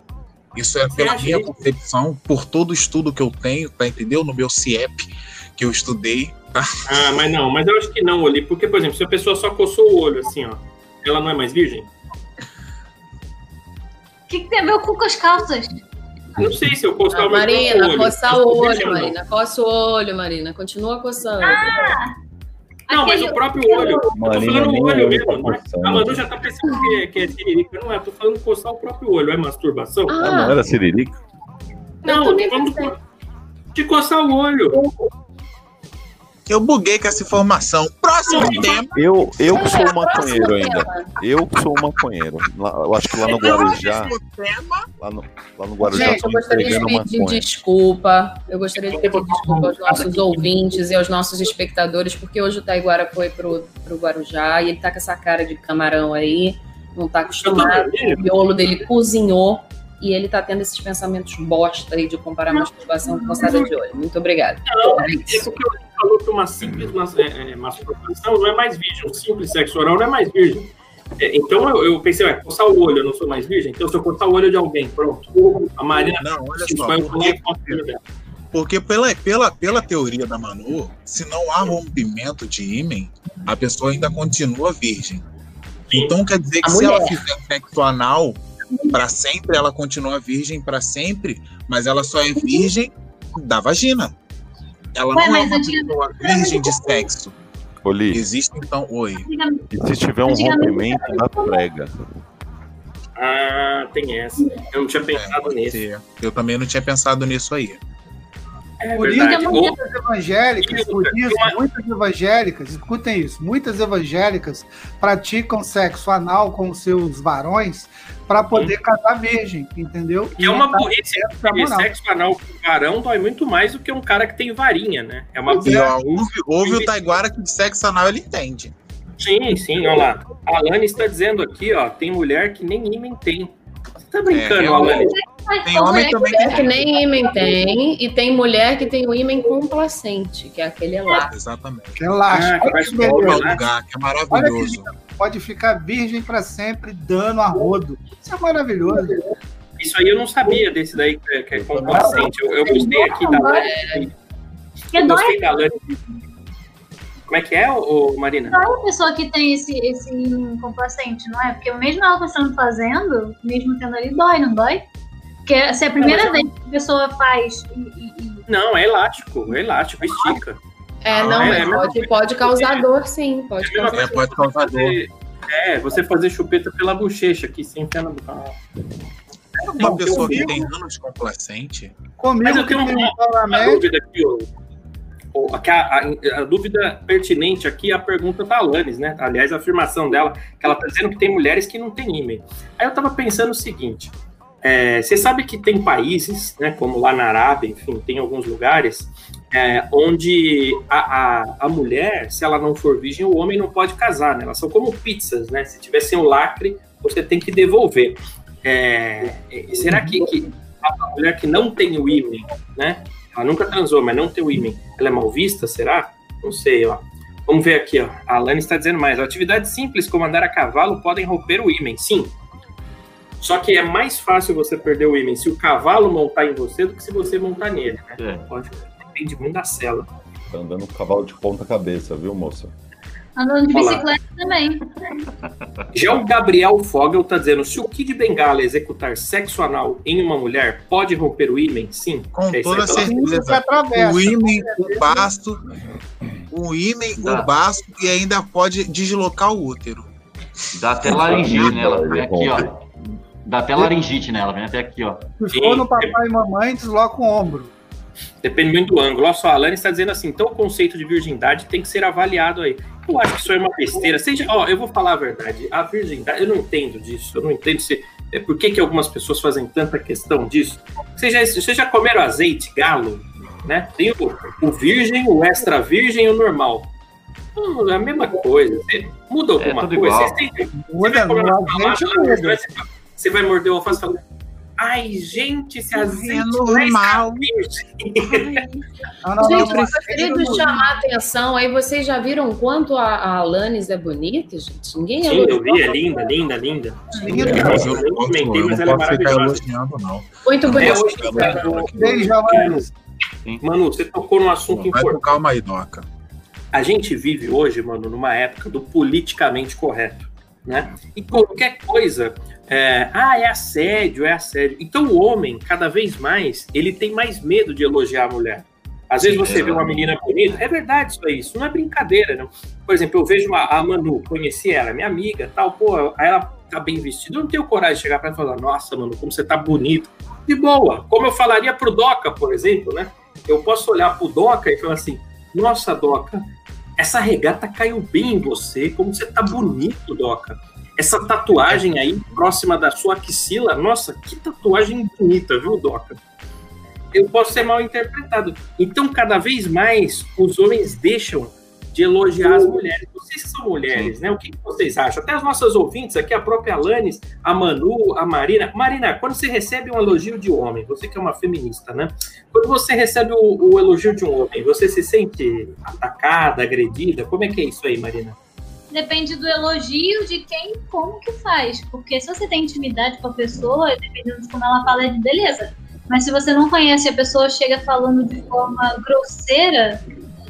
Isso é pela minha concepção, por todo o estudo que eu tenho, tá entendeu? No meu CIEP que eu estudei, tá? Ah, mas não, mas eu acho que não, ali, porque, por exemplo, se a pessoa só coçou o olho assim, ó, ela não é mais virgem? O que, que tem a ver com as calças? Não sei se eu coçar Ah, o meu próprio Marina, olho. coçar eu o olho? Marina. Coça o olho, Marina. Continua coçando. Não, mas o próprio olho. Eu tô Marina falando o olho olho mesmo. tá. A Manu já tá pensando que é, que é siririca. Não é, eu tô falando coçar o próprio olho. É masturbação? Ah, não era Siririca? não, eu tô falando de coçar o olho. Eu buguei com essa informação. Próximo tema. Eu, eu que sou um maconheiro ainda. Eu que sou um maconheiro. Lá- eu acho que lá no Guarujá, lá no, lá no Guarujá Gente, eu gostaria de pedir maconha. desculpa. Eu gostaria de pedir desculpa aos nossos ouvintes e aos nossos espectadores, porque hoje o Taiguara foi pro, pro Guarujá e ele tá com essa cara de camarão aí, não tá acostumado. O miolo dele cozinhou e ele tá tendo esses pensamentos bosta aí de comparar masturbação com coçada de olho. Muito obrigada. Não, É É isso. Falou que uma simples mas- é, é, masturbação não é mais virgem. Um simples sexo oral não é mais virgem. É, então eu, eu pensei, ué, coçar o olho, eu não sou mais virgem? Então se eu coçar o olho de alguém, pronto. A Marina Não, olha se só. Porque, porque pela, pela, pela teoria da Manu, se não há rompimento de ímen, a pessoa ainda continua virgem. Então quer dizer que A se ela mulher. fizer sexo anal para sempre, ela continua virgem para sempre, mas ela só é virgem da vagina. Ela Ué, não é uma pessoa virgem de sexo. Oli, Existe então, oi. E se tiver um rompimento da prega? Ah, tem essa. Eu não tinha É, pensado pode nisso. Eu também não tinha pensado nisso aí. É Por isso verdade. que Ou- muitas evangélicas, Isso, por isso, uma- muitas evangélicas, escutem isso, muitas evangélicas praticam sexo anal com seus varões para poder casar virgem, entendeu? Que é uma E tá burrice. Porque sexo anal com varão dói muito mais do que um cara que tem varinha, né? É uma E, ó, ouve, ouve o Taiguara que de sexo anal ele entende. Sim, sim, olha lá. A Alane está dizendo aqui, ó, tem mulher que nem ímã tem. Você tá brincando, É, Alane? Tem homem é também Mulher que nem ímã tem, e tem mulher que tem o ímã complacente, que é aquele lá. Exatamente. Relaxa. Ah, que vai Olha que expor, Outro beleza. né? lugar que é que maravilhoso. lindo. Pode ficar virgem para sempre, dando a rodo. Isso é maravilhoso. Isso aí eu não sabia desse daí que é, que é complacente. Eu, eu gostei aqui da Alane. Que Eu dói gostei da Alane. Como é que é, ô, Marina? a pessoa que tem esse, esse complacente, não é? Porque mesmo ela estando fazendo, mesmo tendo ali, dói, não dói? Porque se é a primeira vez que a pessoa faz e, e- e- Não, é elástico, é elástico, estica. É, Ah, não, é, mas é pode, pode causar dor, sim. Pode É causar É, pode causar dor. É, você fazer chupeta pela bochecha aqui, sem enfiar na boca. Uma pessoa que tem anos complacente, Comigo Mas eu tenho tem uma- um Uma médico, dúvida aqui, o- a, a- a dúvida pertinente aqui é a pergunta da Alanis, né? Aliás, a afirmação dela, que ela tá dizendo que tem mulheres que não têm ímã. Aí eu tava pensando o seguinte: é, você sabe que tem países, né, como lá na Arábia, enfim, tem alguns lugares, é, onde a, a, a mulher, se ela não for virgem, o homem não pode casar, né? Elas são como pizzas, né? Se tiver sem o lacre, você tem que devolver. É, será que, que a mulher que não tem o ímã, né? Ela nunca transou, mas não tem o ímã, ela é mal vista, será? Não sei, ó. Vamos ver aqui, ó. A Alane está dizendo mais. Atividades simples como andar a cavalo podem romper o ímã. Sim. Só que é mais fácil você perder o ímã se o cavalo montar em você do que se você montar nele, né? É. Pode, depende muito da cela. Tá andando com cavalo de ponta cabeça, viu, moça? Andando de Olá. bicicleta também. Já o Gabriel Fogel tá dizendo: se o Kid Bengala executar sexo anal em uma mulher, pode romper o ímã? Sim. Com É, toda que certeza. O ímã, o baço, o ímã, Tá. o baço e ainda pode deslocar o útero. Dá até laringite nela. Aqui, ó. Dá até laringite nela, vem até aqui, ó. Se for no papai e mamãe, desloca o ombro. Depende muito do ângulo. Olha só, a Alane está dizendo assim: então o conceito de virgindade tem que ser avaliado aí. Eu acho que isso é uma besteira. Seja, ó, eu vou falar a verdade. A virgindade, eu não entendo disso. Eu não entendo se. É, por que, que algumas pessoas fazem tanta questão disso? Vocês já, vocês já comeram azeite, galo? Né? Tem o, o virgem, o extra virgem e o normal. Hum, é a mesma coisa. Muda alguma tudo coisa? igual. Vocês têm, muda. Você vai morder o alface e falar. Ai, gente, esse azeite É normal. Não, não, Gente, eu gostaria de chamar a atenção aí. Vocês já viram quanto a, a Alanis é bonita, gente? Ninguém Sim, eu vi, é linda, linda, linda. Lindo. É, mas eu comentei, mas ela é maravilhosa. não. Muito É, bonita. hoje, Beijo, Alanis. Manu, você tocou num assunto Vai importante. calma aí, Doca. A gente vive hoje, mano, numa época do politicamente correto, né? E qualquer coisa, é, ah, é assédio, é assédio. Então o homem, cada vez mais, ele tem mais medo de elogiar a mulher. Às vezes você vê uma menina bonita, é verdade isso aí, isso não é brincadeira, não. Por exemplo, eu vejo a, a Manu, conheci ela, minha amiga, tal, pô, aí ela tá bem vestida, eu não tenho coragem de chegar pra ela e falar, nossa, Manu, como você tá bonito. De boa, como eu falaria pro Doca, por exemplo, né? Eu posso olhar pro Doca e falar assim, nossa, Doca, essa regata caiu bem em você, como você tá bonito, Doca. Essa tatuagem aí, próxima da sua axila, nossa, que tatuagem bonita, viu, Doca? Eu posso ser mal interpretado. Então, cada vez mais, os homens deixam de elogiar as mulheres. Vocês que são mulheres, né? O que vocês acham? Até as nossas ouvintes aqui, a própria Alanis, a Manu, a Marina. Marina, quando você recebe um elogio de um homem, você que é uma feminista, né? Quando você recebe o, o elogio de um homem, você se sente atacada, agredida? Como é que é isso aí, Marina? Depende do elogio de quem e como que faz. Porque se você tem intimidade com a pessoa, dependendo de como ela fala, é de beleza. Mas se você não conhece, a pessoa chega falando de forma grosseira,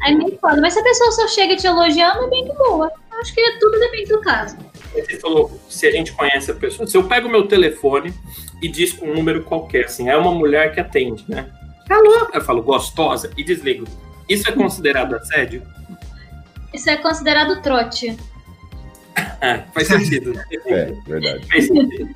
aí meio foda. Mas se a pessoa só chega te elogiando, é bem de boa. Acho que tudo depende do caso. Você falou se a gente conhece a pessoa. Se eu pego meu telefone e disco um número qualquer, assim, é uma mulher que atende, né? Alô? Eu falo gostosa e desligo. Isso é considerado assédio? Isso é considerado trote. Ah, faz sentido. É, verdade. Faz sentido.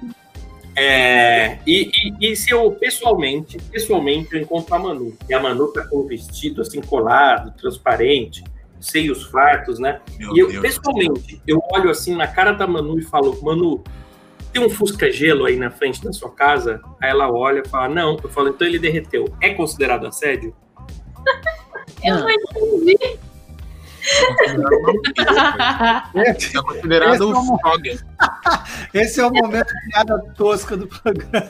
É, e, e- e se eu pessoalmente, pessoalmente, eu encontro a Manu, e a Manu tá com um vestido assim colado, transparente, seios fartos, né? Meu e eu, Deus. pessoalmente, eu olho assim na cara da Manu e falo, Manu, tem um Fusca Gelo aí na frente da sua casa? Aí ela olha e fala, não. Eu falo, então ele derreteu. É considerado assédio? Eu Não. não entendi. Esse, É considerado Esse é um um- frog. esse é o momento de piada tosca do programa.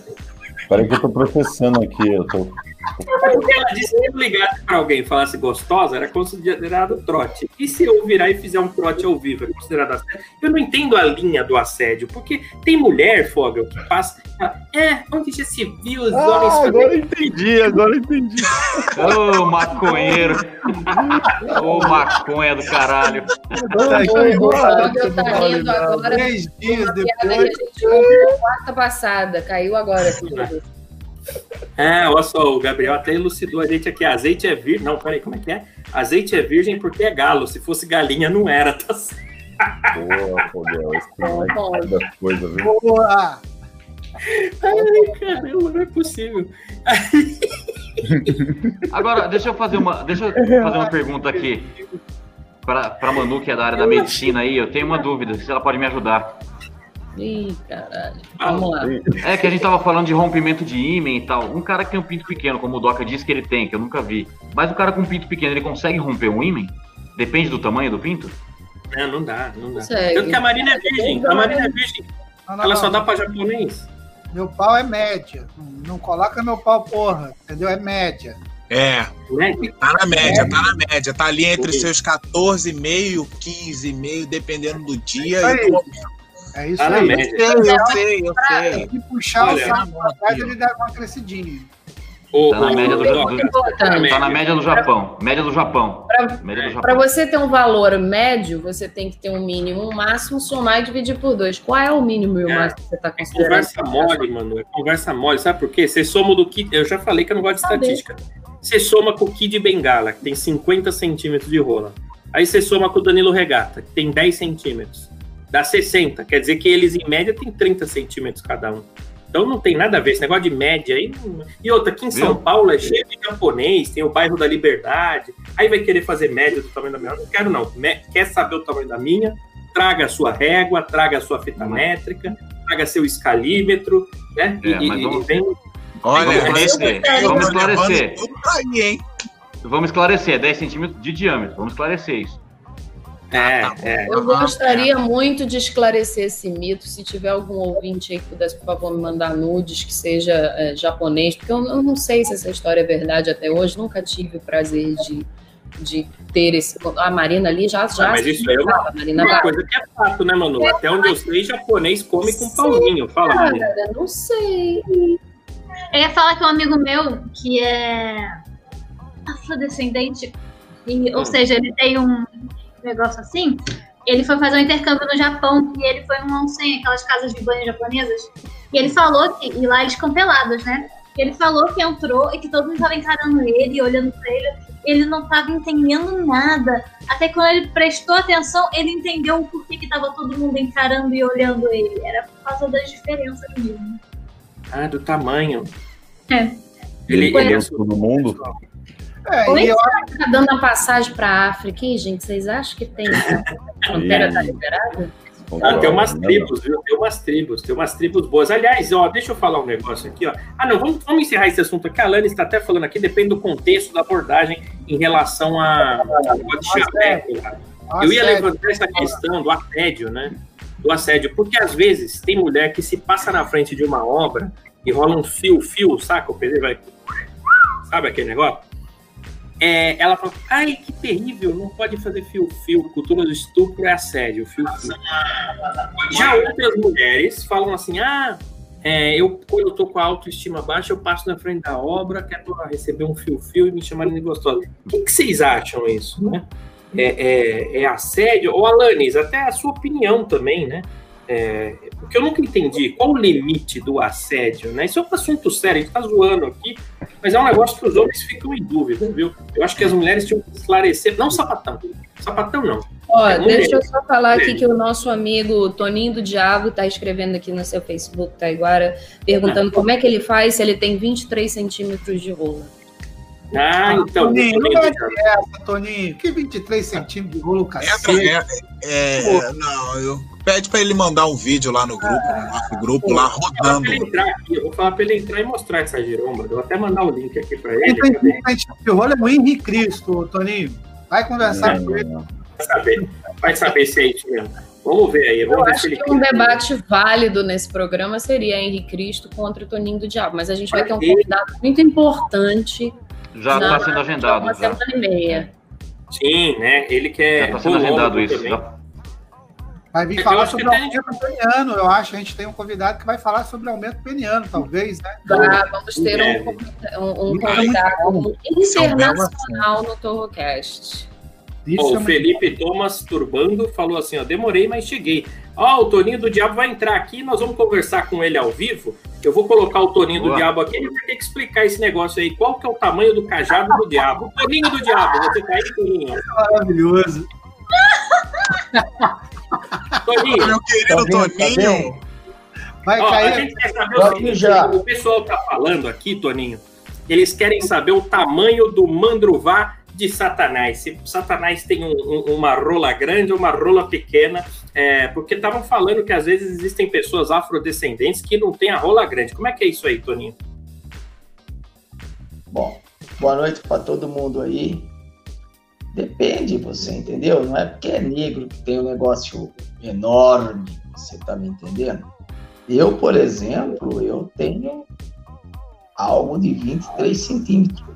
Peraí que eu tô processando aqui, eu tô. Porque ela disse que se eu ligasse pra alguém e falasse gostosa, era considerado trote. E se eu virar e fizer um trote ao vivo, é considerado assédio? Eu não entendo a linha do assédio, porque tem mulher, Fogel, que passa. É, onde já se viu os homens Ah, fazendo agora eu entendi, agora eu entendi. Ô, maconheiro. Ô, maconha do caralho. O Fogel tá rindo agora. Três dias Uma piada que a depois. gente ouviu quarta passada. Caiu agora. filho. É, olha só, o Gabriel até elucidou a gente aqui. Azeite é virgem. Não, peraí, como é que é? Azeite é virgem porque é galo. Se fosse galinha, não era, tá certo. Boa, Fogel, esse é cada coisa, viu? Boa! Ai, caramba, não é possível. Agora, deixa eu fazer uma, deixa eu fazer uma pergunta aqui para para Manu, que é da área da medicina aí. Eu tenho uma dúvida, se ela pode me ajudar. Ih, caralho. Vamos lá. É que a gente tava falando de rompimento de ímã e tal. Um cara que tem um pinto pequeno, como o Doca disse que ele tem, que eu nunca vi. Mas o cara com um pinto pequeno, ele consegue romper um ímã? Depende do tamanho do pinto? Não, não dá, não dá. Consegue. Tanto que a Marina é virgem. A Marina é virgem. Não, não, Ela não. só dá pra japonês. Meu pau é média. Não, coloca meu pau, porra. Entendeu? É média. É, Né? tá na média, tá na média. Tá ali entre os seus 14,5, 15,5, dependendo do dia. Aí. e do- É isso Tá aí. Eu sei, eu sei, eu sei. Se puxar Olha, o saco pra trás, ele dá uma crescidinha. Tá na média do, Importante. tá na média do Japão. Média do Japão. Pra- Média do Para Japão. você ter um valor médio, você tem que ter um mínimo, um máximo, somar e dividir por dois. Qual é o mínimo e o É. máximo que você está considerando? Conversa mole, mano. É conversa mole. Sabe por quê? Você soma do kit. Eu já falei que eu não gosto de Saber. estatística. Você soma com o Kid Bengala, que tem 50 centímetros de rola. Aí você soma com o Danilo Regata, que tem 10 centímetros. Dá 60. Quer dizer que eles, em média, têm 30 centímetros cada um. Então não tem nada a ver. Esse negócio de média aí. não- E outra, aqui em São Viu? Paulo é cheio de japonês, tem o bairro da Liberdade. Aí vai querer fazer média do tamanho da minha. Não quero, não. Me- Quer saber o tamanho da minha? Traga a sua régua, traga a sua fita Hum. métrica, traga seu escalímetro, né? É, e, e- vamos- e vem Olha, Vamos nesse esclarecer. eu Vamos esclarecer. Vamos esclarecer, 10 centímetros de diâmetro. Vamos esclarecer isso. É, tá bom. é. Eu gostaria muito de esclarecer esse mito. Se tiver algum ouvinte aí que pudesse, por favor, me mandar nudes que seja é, japonês, porque eu, eu não sei se essa história é verdade até hoje. Nunca tive o prazer de, de ter esse. A Marina ali já já. Ah, mas isso é uma- a Marina Uma coisa que é fato, né, Manu? Até onde eu sei, japonês come com pauzinho. Fala, Marina. Cara, não sei. Eu ia falar que um amigo meu, que é afrodescendente, e, ou Hum. seja, ele tem um negócio assim, ele foi fazer um intercâmbio no Japão e ele foi num onsen, aquelas casas de banho japonesas, e ele falou que, e lá eles ficam pelados, né? E ele falou que entrou e que todo mundo tava encarando ele, e olhando pra ele, ele não tava entendendo nada. Até quando ele prestou atenção, ele entendeu o porquê que tava todo mundo encarando e olhando ele. Era por causa das diferenças mesmo. Ah, do tamanho. É. Ele, ele é todo mundo. É, Oi? e eu Tá dando a passagem pra África, hein, gente? Vocês acham que tem a fronteira tá liberada? Ah, tem umas Não, tribos, viu? Tem umas tribos, tem umas tribos boas. Aliás, ó, deixa eu falar um negócio aqui, ó. Ah, não, vamos, vamos encerrar esse assunto aqui. A Lani está até falando aqui, depende do contexto da abordagem em relação a, a. Eu ia levantar essa questão do assédio, né? Do assédio, porque às vezes tem mulher que se passa na frente de uma obra e rola um fio-fio, saca? O pedreiro vai. Sabe aquele negócio? É, ela fala, ai, que terrível, não pode fazer fio-fio, cultura do estupro é assédio, fio-fio. Já outras mulheres falam assim, ah, é, eu quando eu tô com a autoestima baixa, eu passo na frente da obra, quero receber um fio-fio e me chamarem de gostosa. O que, que vocês acham isso, né? É, é, é assédio? Ou Alanis, até a sua opinião também, né? É, porque eu nunca entendi qual o limite do assédio, né? Isso é um assunto sério, a gente tá zoando aqui, mas é um negócio que os homens ficam em dúvida, viu? Eu acho que as mulheres tinham que esclarecer, não sapatão, sapatão não. Ó, É, deixa eu só falar aqui mulher. que o nosso amigo Toninho do Diabo tá escrevendo aqui no seu Facebook, Taiguara, perguntando como é que ele faz se ele tem 23 centímetros de rola. Ah, então. Toninho, não ter essa, Toninho. Que 23 centímetros de rolo, Entra, cacete. é, é, não, eu pede pra ele mandar um vídeo lá no grupo, no nosso grupo lá rodando. ele eu vou falar pra ele entrar e mostrar essa giromba. Eu vou até mandar o link aqui pra Quem ele. tem cadê? 23 centímetros de rolo é o Henrique Cristo, Toninho. Vai conversar com ele. Vai saber, vai saber se é isso mesmo. Vamos ver aí, Eu vamos ver se acho ele que um debate válido nesse programa seria Henrique Cristo contra Toninho do Diabo, mas a gente vai ter um convidado muito importante Já está sendo agendado. uma Já, semana e meia. Sim, né? Ele já quer. está sendo agendado isso. Já. Vai vir Eu falar sobre até- aumento peniano, eu acho. A gente tem um convidado que vai falar sobre aumento peniano, talvez, né? Tá, vamos ter É. um, um, um Muito convidado Isso é internacional no Torrocast. É o Felipe Thomas Turbando falou assim: ó, demorei, mas cheguei. Ó, o Toninho do Diabo vai entrar aqui, nós vamos conversar com ele ao vivo. Eu vou colocar o Toninho do Boa. Diabo aqui, ele vai ter que explicar esse negócio aí. Qual que é o tamanho do cajado do diabo? Toninho do Diabo, você tá aí, Toninho? maravilhoso. Toninho, Meu querido Tá? Tá Toninho, vendo? Vai ó, a cair. gente quer saber o seguinte: já. o pessoal tá falando aqui, Toninho. Eles querem saber o tamanho do mandruvá de Satanás. Se Satanás tem um- um- uma rola grande ou uma rola pequena, é, porque estavam falando que às vezes existem pessoas afrodescendentes que não têm a rola grande. Como é que é isso aí, Toninho? Bom, boa noite para todo mundo aí. Depende, você entendeu? Não é porque é negro que tem um negócio enorme, você tá me entendendo? Eu, por exemplo, eu tenho algo de 23 centímetros.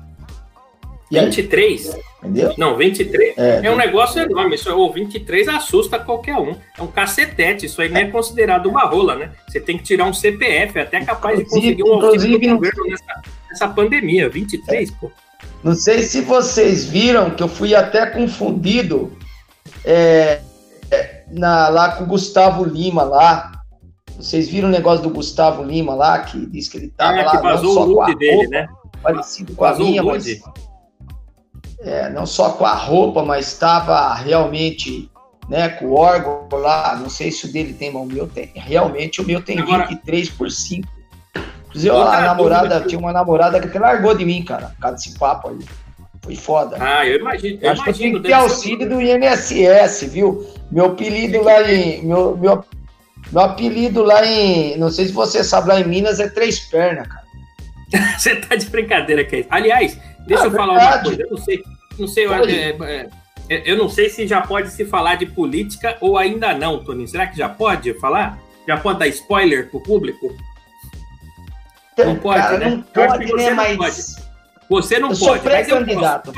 E aí, 23? entendeu? Não, 23 É, é um negócio enorme. Isso, o 23 assusta qualquer um. É um cacetete. Isso aí não é considerado uma rola, né? Você tem que tirar um CPF, é até capaz de conseguir um auxílio Inclusive, do governo nessa, nessa pandemia. 23, pô. Não sei se vocês viram que eu fui até confundido é, é, na- lá com o Gustavo Lima lá. Vocês viram o negócio do Gustavo Lima lá, que disse que ele tava Ah, lá que não só o com a nude dele, roupa, né? parecido com a Vazou minha, o mas é, não só com a roupa, mas estava realmente né, com o órgão lá. Não sei se o dele tem, mas o meu tem. Realmente o meu tem Agora- 23 por 5. Inclusive, a namorada, tinha uma namorada que até largou de mim, cara, por causa desse papo aí. Foi foda. Ah, eu imagino. Eu acho que eu tenho que ter auxílio do INSS, viu? Meu apelido lá em. Meu, meu, meu apelido lá em. Não sei se você sabe, lá em Minas é Três Pernas, cara. Você tá de brincadeira, Keith. Aliás, deixa Ah, eu falar uma coisa. Eu não sei, não sei, eu, é, é, é, eu não sei se já pode se falar de política ou ainda não, Toninho. Será que já pode falar? Já pode dar spoiler pro público? Não pode, cara, né? Não Eu acho pode, né? não Mas. Você não Eu sou pode, posso. pré-candidato.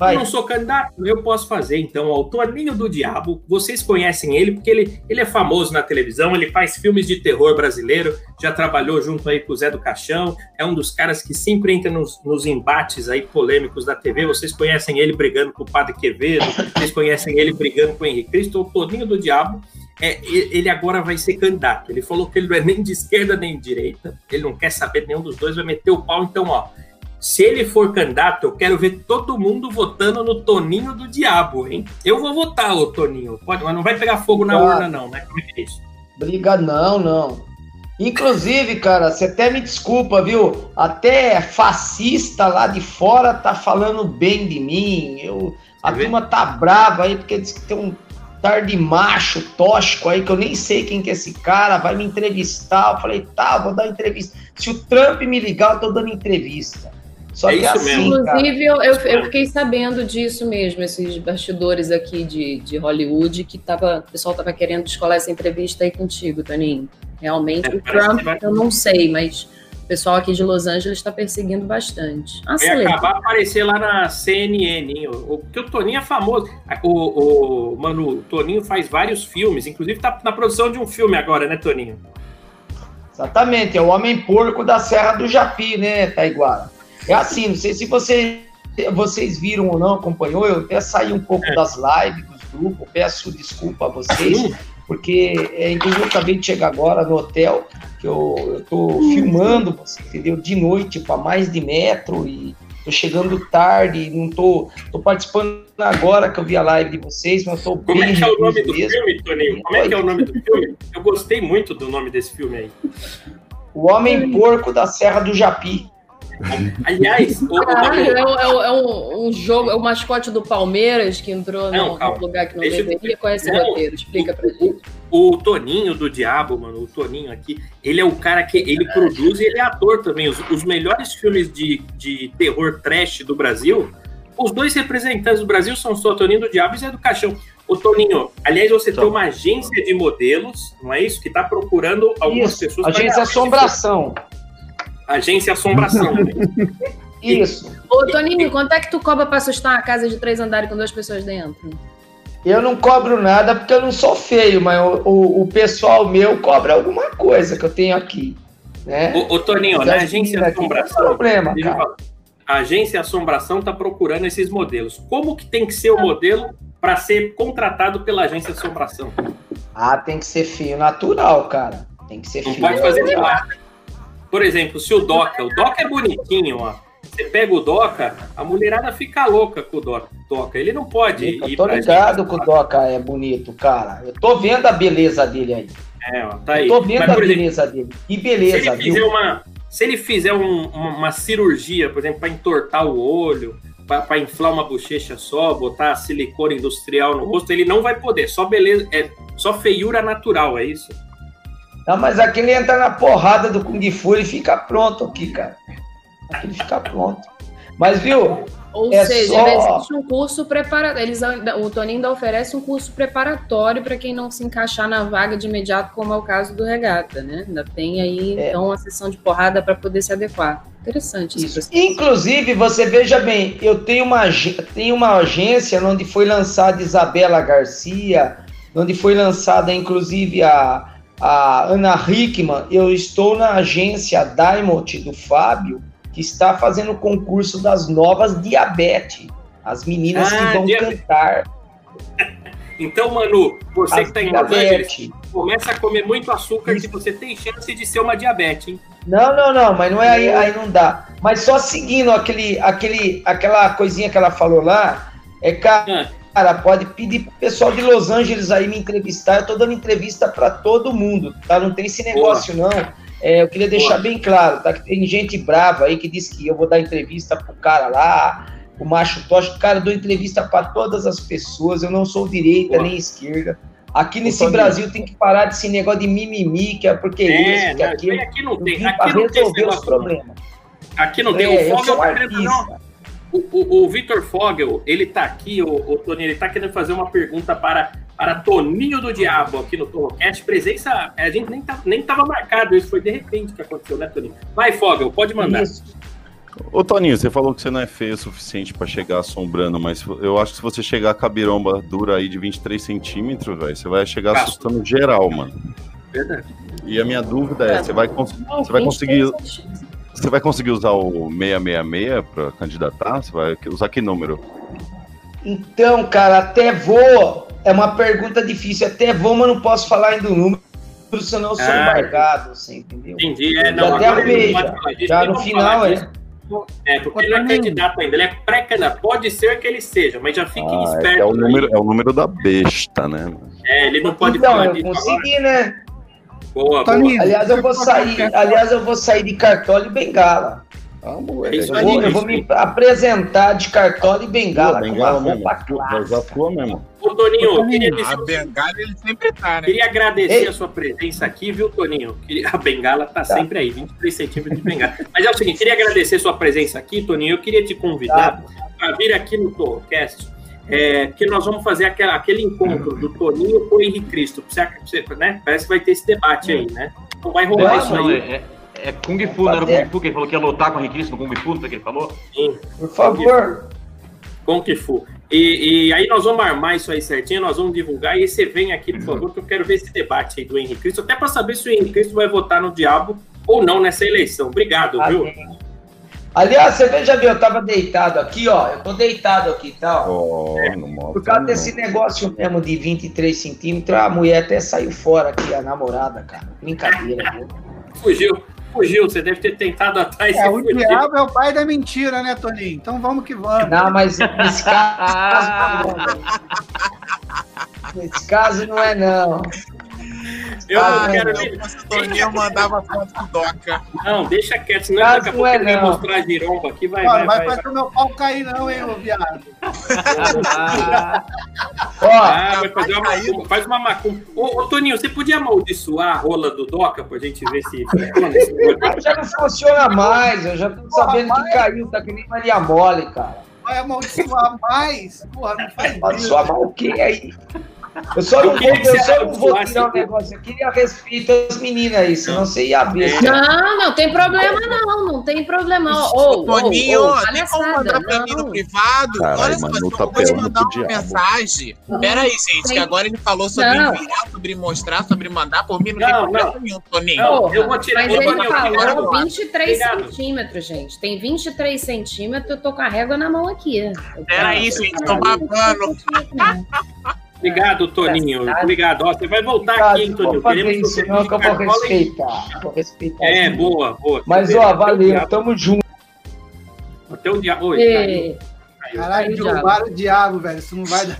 Eu não sou candidato, eu posso fazer. Então, o Toninho do Diabo, vocês conhecem ele porque ele, ele é famoso na televisão, ele faz filmes de terror brasileiro, já trabalhou junto aí com o Zé do Caixão, é um dos caras que sempre entra nos, nos embates aí polêmicos da TV. Vocês conhecem ele brigando com o Padre Quevedo, vocês conhecem ele brigando com o Henrique Cristo. O Toninho do Diabo, é, ele agora vai ser candidato. Ele falou que ele não é nem de esquerda nem de direita, ele não quer saber nenhum dos dois, vai meter o pau. Então, ó, se ele for candidato, eu quero ver todo mundo votando no Toninho do Diabo, hein? Eu vou votar, ô Toninho. Pode, mas não vai pegar fogo na Ah. urna, não, né? Como é que é isso? Briga não, não. Inclusive, cara, você até me desculpa, viu? Até fascista lá de fora tá falando bem de mim. Eu, a vê? turma tá brava aí porque diz que tem um tar de macho tóxico aí que eu nem sei quem que é esse cara, vai me entrevistar. Eu falei, tá, vou dar entrevista. Se o Trump me ligar, eu tô dando entrevista. Só É que isso assim, mesmo. Inclusive, eu, eu, eu fiquei sabendo disso mesmo, esses bastidores aqui de, de Hollywood, que tava, o pessoal tava querendo descolar essa entrevista aí contigo, Toninho. Realmente, É, o Trump, vai- eu não sei, mas pessoal aqui de Los Angeles está perseguindo bastante. Ah, Vai acabar aparecer lá na CNN, hein? O- Porque o Toninho é famoso. O, o- mano, o Toninho faz vários filmes, inclusive tá na produção de um filme agora, né, Toninho? Exatamente, é o homem porco da Serra do Japi, né, Taiguara? É assim, não sei se você, vocês viram ou não, acompanhou, eu até saí um pouco É. das lives, dos grupos, peço desculpa a vocês, porque, é, inclusive, eu acabei de chegar agora no hotel, que eu, tô filmando, você entendeu, de noite, para mais de metro, e tô chegando tarde, não tô, tô participando agora que eu vi a live de vocês, mas eu tô Como bem é que é o nome do mesmo. filme, Toninho? Como é que é o nome do filme? Eu gostei muito do nome desse filme aí. O homem porco da Serra do Japi. Aliás, o, Caralho, é, o, um- é é um, um jogo, é o mascote do Palmeiras que entrou Não, num calma. lugar que não Deixa eu- deveria. Qual é esse Não. roteiro? Explica pra gente. o Toninho do Diabo, mano, o Toninho aqui, ele é o cara que ele produz e ele é ator também. Os, os melhores filmes de, de terror trash do Brasil, os dois representantes do Brasil são só o Toninho do Diabo e Zé do Caixão. O Toninho, aliás, você tem uma agência de modelos, não é isso? Que tá procurando algumas Isso, pessoas. agência esse assombração. Agência Assombração. né? Isso. Ô, Toninho, quanto é que tu cobra pra assustar uma casa de três andares com duas pessoas dentro? Eu não cobro nada porque eu não sou feio, mas o, o, o pessoal meu cobra alguma coisa que eu tenho aqui. Né? Ô, ô, Toninho, na as Agência aqui não tem Assombração. problema, cara. A Agência Assombração está procurando esses modelos. Como que tem que ser o modelo para ser contratado pela Agência Assombração? Ah, tem que ser fio natural, cara. Tem que ser Não fio. pode fazer plástico. Por exemplo, se o Doca, o Doca é bonitinho, ó. Você pega o Doca, a mulherada fica louca com o Doca. Ele não pode Eu ir tô pra ligado que o Doca é bonito, cara. Eu tô vendo a beleza dele aí. É, ó, tá aí. Eu tô vendo Mas, a exemplo, beleza dele. Que se beleza, ele fizer viu? uma, Se ele fizer um- uma, uma cirurgia, por exemplo, para entortar o olho, para inflar uma bochecha só, botar silicone industrial no rosto, ele não vai poder. Só beleza, é só feiura natural, é isso? Não, mas aquele entra na porrada do Kung Fu e fica pronto aqui, cara. Aquele fica pronto. Mas, viu? Ou É seja, só- existe um curso preparatório. Eles, o Toninho ainda oferece um curso preparatório para quem não se encaixar na vaga de imediato, como é o caso do Regata, né? Ainda tem aí, É. então, uma sessão de porrada para poder se adequar. Interessante isso. Isso. Inclusive, você veja bem, eu tenho uma, tenho uma agência onde foi lançada Isabela Garcia, onde foi lançada, inclusive, a, a Ana Hickman. Eu estou na agência Diamond do Fábio, que está fazendo o concurso das novas diabetes. As meninas Ah, que vão diabetes. cantar. Então, Manu, você As que tá em Los Angeles, diabetes. começa a comer muito açúcar que você tem chance de ser uma diabetes, hein? Não, não, não, mas não é aí, aí não dá. Mas só seguindo aquele, aquele, aquela coisinha que ela falou lá, é cara, cara, pode pedir pro pessoal de Los Angeles aí me entrevistar. Eu tô dando entrevista para todo mundo, tá? Não tem esse negócio, não. É, eu queria deixar Boa. bem claro, tá? Que tem gente brava aí que diz que eu vou dar entrevista pro cara lá, o macho tocha. Cara, eu dou entrevista para todas as pessoas, eu não sou direita Boa. nem esquerda. Aqui nesse. Brasil tem que parar desse negócio de mimimi, que é porque É, isso, que não, aquilo. aqui não tem. Aqui não tem resolver os problemas. Aqui não tem. É, o eu Fogel sou O, o, o Vitor Fogel, ele tá aqui, o, o Tony, ele tá querendo fazer uma pergunta para, para Toninho do Diabo aqui no Torrocast. Presença, a gente nem, tá, nem tava marcado, isso foi de repente que aconteceu, né, Toninho? Vai, Fogel, pode mandar. Isso. Ô, Toninho, você falou que você não é feio o suficiente pra chegar assombrando, mas eu acho que se você chegar com a biromba dura aí de 23 centímetros, velho, você vai chegar assustando geral, mano. Verdade. E a minha dúvida é, você vai, cons- você vai conseguir você vai conseguir usar o 666 pra candidatar? Você vai usar que número? Então, cara, até vou. É uma pergunta difícil. Até vou, mas não posso falar ainda o número, senão eu sou Ah, embargado, você entendeu? Entendi. É, não, até não já. no final, é. disso. É, porque ele não é candidato ainda, ele é pré-candidato. Pode ser que ele seja, mas já fique Ah, é, é o aí. número, é o número da besta, né? É, ele não pode Então, falar eu disso agora. consegui, né? Boa, boa. Toninho, Aliás, eu vou sair. Aliás, eu vou sair de cartola e bengala. Ah, É isso Eu aí, vou, eu vou me apresentar de cartola e bengala, com uma bengala mesmo. clássica. sua mesmo. Ô, Toninho, queria Toninho, A bengala ele sempre tá, né? Queria agradecer Ei. a sua presença aqui, viu, Toninho? A bengala tá, sempre aí, 23 centímetros de bengala. Mas é o seguinte, queria agradecer a sua presença aqui, Toninho. Eu queria te convidar para vir aqui no Torcast, é, que nós vamos fazer aquela, aquele encontro do Toninho com o Henrique Cristo. Você, você, né? Parece que vai ter esse debate aí, né? Então vai rolar isso Não, aí. é, é- é Kung Fu, não era Fazer. Kung Fu que ele falou que ia lutar com o Henrique Cristo no Kung Fu, não sei o que ele falou? Sim, Por favor. que for. E, e aí nós vamos armar isso aí certinho, nós vamos divulgar e você vem aqui, por favor, que eu quero ver esse debate aí do Henrique Cristo, até para saber se o Henrique Cristo vai votar no diabo ou não nessa eleição. Obrigado, viu? Aliás, você veja bem, eu tava deitado aqui, ó. Eu tô deitado aqui, tá? ó. Oh, Por causa não. desse negócio mesmo de 23 centímetros, a mulher até saiu fora aqui, a namorada, cara. Brincadeira, viu? Fugiu, fugiu. Você deve ter tentado atrás É, o fugiu. diabo é o pai da mentira, né, Toninho? Então vamos que vamos. Não, mas nesse caso. nesse caso não é, não. Eu Ah, não quero nem. eu mandava foto do Doca. Não, deixa quieto, senão Caso daqui a não pouco é, ele vai mostrar a giromba aqui. Vai, Ó, vai, vai. vai vai. fazer o meu pau cair, não, hein, ô viado. Ó, Ah, vai fazer uma macumba. Faz uma macumba. Ô, ô, Toninho, você podia amaldiçoar a rola do Doca pra gente ver se já não funciona mais. Eu já tô sabendo que caiu, tá que nem Maria Mole, cara. Vai amaldiçoar mais. Porra, não faz Pode isso. soar mal o quê aí? Eu só não vou, queria que eu só não vou tirar um o- negócio. Eu queria respeito às meninas aí, senão você ia ver. É. Não, não tem problema, não. Não tem problema. Ô, Ou, Toninho, tem como mandar pra mim no não. privado? Caralho, Olha mano, só, no eu vou te mandar uma diabo. mensagem. Pera aí, gente, que Tem- agora ele falou sobre Não. enviar, sobre mostrar, sobre mandar. Por mim, não, Não, tem problema não. nenhum, Toninho. Não, eu vou tirar- Mas ele falou 23 Obrigado. centímetros, gente. Tem 23 centímetros, eu tô com a régua na mão aqui. Pera aí, gente, tô babando. Obrigado, Toninho. Obrigado. Ó, você vai voltar Cara, aqui, hein, Toninho? fazer Queremos isso, não, de que eu vou cartola e- respeitar. Vou respeitar. É, boa, boa. Mas, ó, valeu, diabo- tamo junto. Até o diabo. Oi, Caralho, derrubaram o diabo, velho. Isso não vai dar.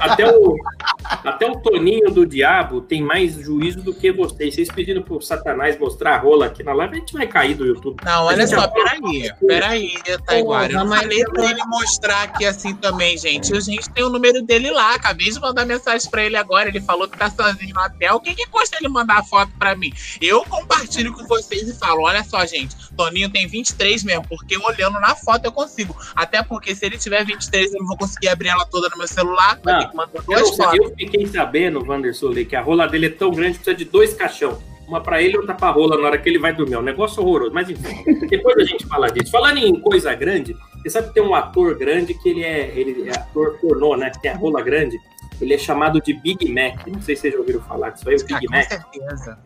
Até o, Até o Toninho do Diabo tem mais juízo do que vocês. Vocês pedindo pro Satanás mostrar a rola aqui na live, a gente vai cair do YouTube. Não, olha só, peraí, peraí, Taiguara. Eu mas- falei pra ele mostrar aqui assim também, gente. A gente tem o número dele lá. Acabei de mandar mensagem pra ele agora. Ele falou que tá sozinho no hotel. O que que custa ele mandar a foto pra mim? Eu compartilho com vocês e falo: olha só, gente, Toninho tem 23 mesmo, porque olhando na foto eu consigo. Até porque se ele tiver 23, eu não vou conseguir abrir ela toda no meu celular. Vai Não, ter que mandar duas não fotos. Fiquei sabendo, Wanderson Lee, que a rola dele é tão grande que precisa de dois caixão. Uma pra ele e outra pra rola na hora que ele vai dormir. É um negócio horroroso. Mas enfim, depois a gente fala disso. Falando em coisa grande, você sabe que tem um ator grande que ele é, ele é ator pornô, né? Que tem a rola grande. Ele é chamado de Big Mac. Não sei se vocês já ouviram falar disso aí, o Ah, Big com Mac. certeza.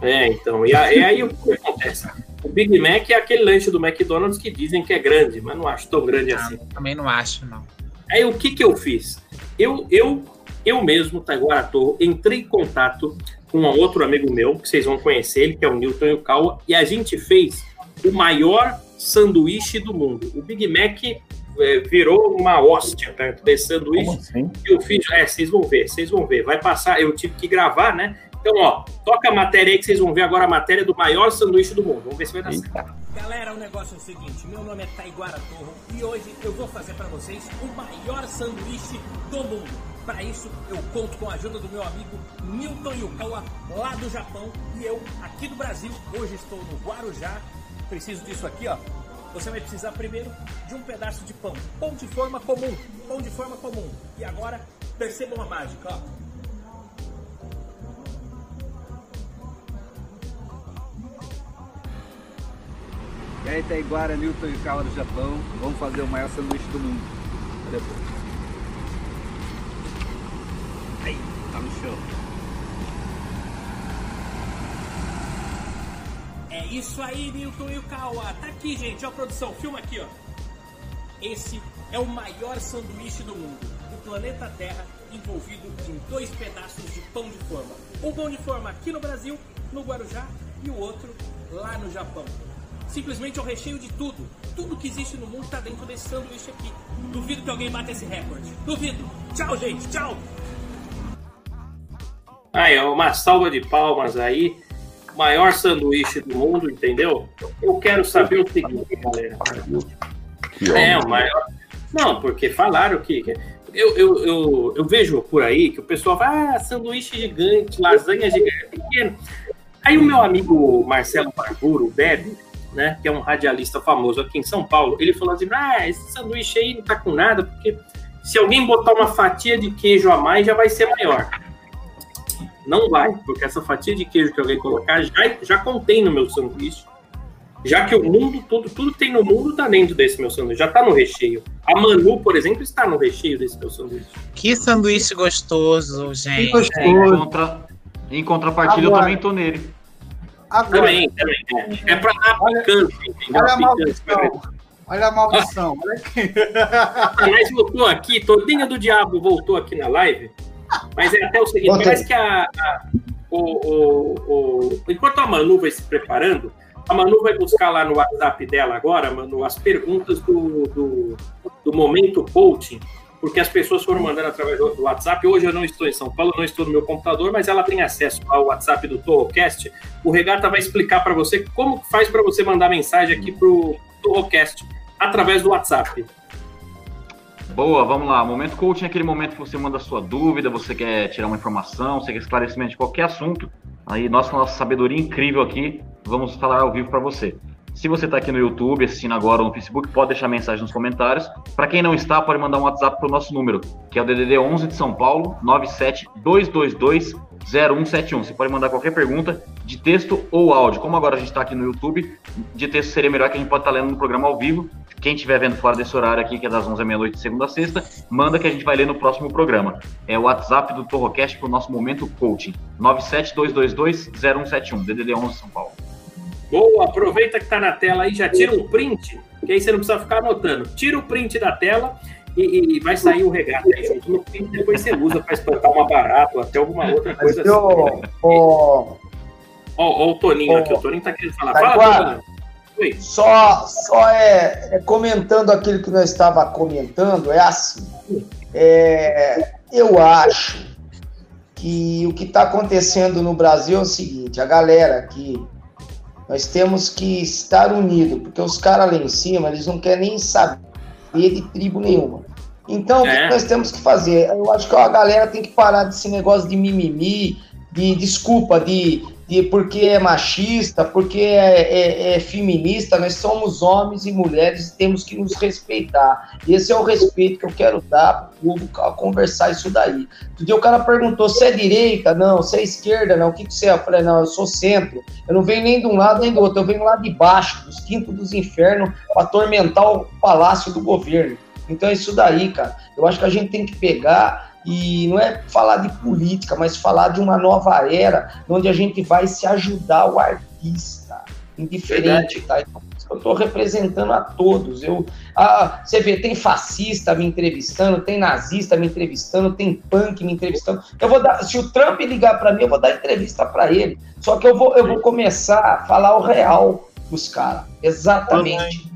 É, então. E, a- e aí o que acontece? O Big Mac é aquele lanche do McDonald's que dizem que é grande, mas não acho tão grande assim. Também não acho, não. Aí o que que eu fiz? Eu, eu, eu mesmo, Taiguara Torro, entrei em contato com um outro amigo meu, que vocês vão conhecer ele, que é o Newton Yukawa, e a gente fez o maior sanduíche do mundo. O Big Mac é, virou uma hóstia, tá? Desse sanduíche. Assim? Eu fiz, é, vocês vão ver, vocês vão ver. Vai passar, eu tive que gravar, né? Então, ó, toca a matéria aí que vocês vão ver agora a matéria do maior sanduíche do mundo. Vamos ver se vai dar certo. Eita. Galera, o negócio é o seguinte, meu nome é Taiguara Torro e hoje eu vou fazer para vocês o maior sanduíche do mundo. Para isso, eu conto com a ajuda do meu amigo Newton Yukawa, lá do Japão, e eu, aqui do Brasil. Hoje estou no Guarujá, preciso disso aqui, ó. Você vai precisar primeiro de um pedaço de pão, pão de forma comum, pão de forma comum. E agora, percebam a mágica, ó. E aí, Taiguara, Newton e Kawa do Japão. Vamos fazer o maior sanduíche do mundo. Cadê? Aí, tá no chão. É isso aí, Newton Yukawa. Tá aqui, gente. Ó, produção, filma aqui, ó. Esse é o maior sanduíche do mundo. O planeta Terra envolvido em dois pedaços de pão de forma. Um pão de forma aqui no Brasil, no Guarujá, e o outro lá no Japão. Simplesmente é o recheio de tudo. Tudo que existe no mundo tá dentro desse sanduíche aqui. Duvido que alguém bata esse recorde. Duvido. Tchau, gente. Tchau. Aí, uma salva de palmas aí. Maior sanduíche do mundo, entendeu? Eu quero saber o seguinte, galera. É, o maior. Não, porque falaram que. Eu, eu, eu, eu vejo por aí que o pessoal fala, ah, sanduíche gigante, lasanha gigante, pequeno. Aí o meu amigo Marcelo Barburo, o Bebe, né, que é um radialista famoso aqui em São Paulo, ele falou assim: ah, esse sanduíche aí não tá com nada, porque se alguém botar uma fatia de queijo a mais, já vai ser maior. Não vai, porque essa fatia de queijo que alguém colocar já, já contém no meu sanduíche. Já que o mundo, tudo, tudo que tem no mundo tá dentro desse meu sanduíche, já tá no recheio. A Manu, por exemplo, está no recheio desse meu sanduíche. Que sanduíche gostoso, Que gente. gostoso. É, em, contra... em contrapartida, eu Agora. também tô nele. Agora, Também, também. É, é pra dar Olha- picância, entendeu? olha a Picância. maldição. Olha a maldição. Olha aqui. Satanás voltou aqui, Todinha do Diabo voltou aqui na live. Mas é até o seguinte: Volta. parece que a, a- o, o, o- enquanto a Manu vai se preparando, a Manu vai buscar lá no WhatsApp dela agora, Manu, as perguntas do, do, do momento coaching, porque as pessoas foram mandando através do, WhatsApp. Hoje eu não estou em São Paulo, não estou no meu computador, mas ela tem acesso ao WhatsApp do Torrocast. O Regata vai explicar para você como faz para você mandar mensagem aqui pro Torrocast através do WhatsApp. Boa, vamos lá. Momento coaching é aquele momento que você manda sua dúvida, você quer tirar uma informação, você quer esclarecimento de qualquer assunto. Aí nós, com a nossa sabedoria incrível aqui, vamos falar ao vivo para você. Se você está aqui no YouTube, assistindo agora ou no Facebook, pode deixar mensagem nos comentários. Para quem não está, pode mandar um WhatsApp para o nosso número, que é o DDD 11 de São Paulo, 972220171. Você pode mandar qualquer pergunta de texto ou áudio. Como agora a gente está aqui no YouTube, de texto seria melhor que a gente pode estar lendo no programa ao vivo. Quem estiver vendo fora desse horário aqui, que é das 11 à meia-noite, de segunda a sexta, manda que a gente vai ler no próximo programa. É o WhatsApp do Torrocast para o nosso momento coaching. 972220171, DDD 11 São Paulo. Boa, aproveita que tá na tela aí, já tira um print, que aí você não precisa ficar anotando. Tira o print da tela e, e vai sair o regata aí junto no print, depois você usa para espantar uma barata ou até alguma outra Mas coisa assim. ô, Ó, ó o Toninho Ô, aqui, o Toninho tá querendo falar. Taiguara. Fala, Toninho. Oi. só, só é, é comentando aquilo que nós estava comentando, é assim. É, eu acho que o que está acontecendo no Brasil é o seguinte: a galera aqui, nós temos que estar unidos, porque os caras lá em cima, eles não querem nem saber de tribo nenhuma. Então, o que É. nós temos que fazer? Eu acho que a galera tem que parar desse negócio de mimimi, de desculpa, de, de porque é machista, porque é, é- é feminista. Nós somos homens e mulheres e temos que nos respeitar. Esse é o respeito que eu quero dar para o povo a conversar isso daí. Outro o cara perguntou: você é direita? Não, você é esquerda? Não, o que, que você é? Eu falei: não, eu sou centro. Eu não venho nem de um lado nem do outro, eu venho lá de baixo, dos quintos dos infernos, para atormentar o palácio do governo. Então é isso daí, cara. Eu acho que a gente tem que pegar e não é falar de política, mas falar de uma nova era, onde a gente vai se ajudar o artista, indiferente, tá? Então, eu estou representando a todos. Eu, ah, você vê, tem fascista me entrevistando, tem nazista me entrevistando, tem punk me entrevistando. Eu vou dar, se o Trump ligar para mim, eu vou dar entrevista para ele. Só que eu vou, eu vou começar a falar o real dos caras, exatamente.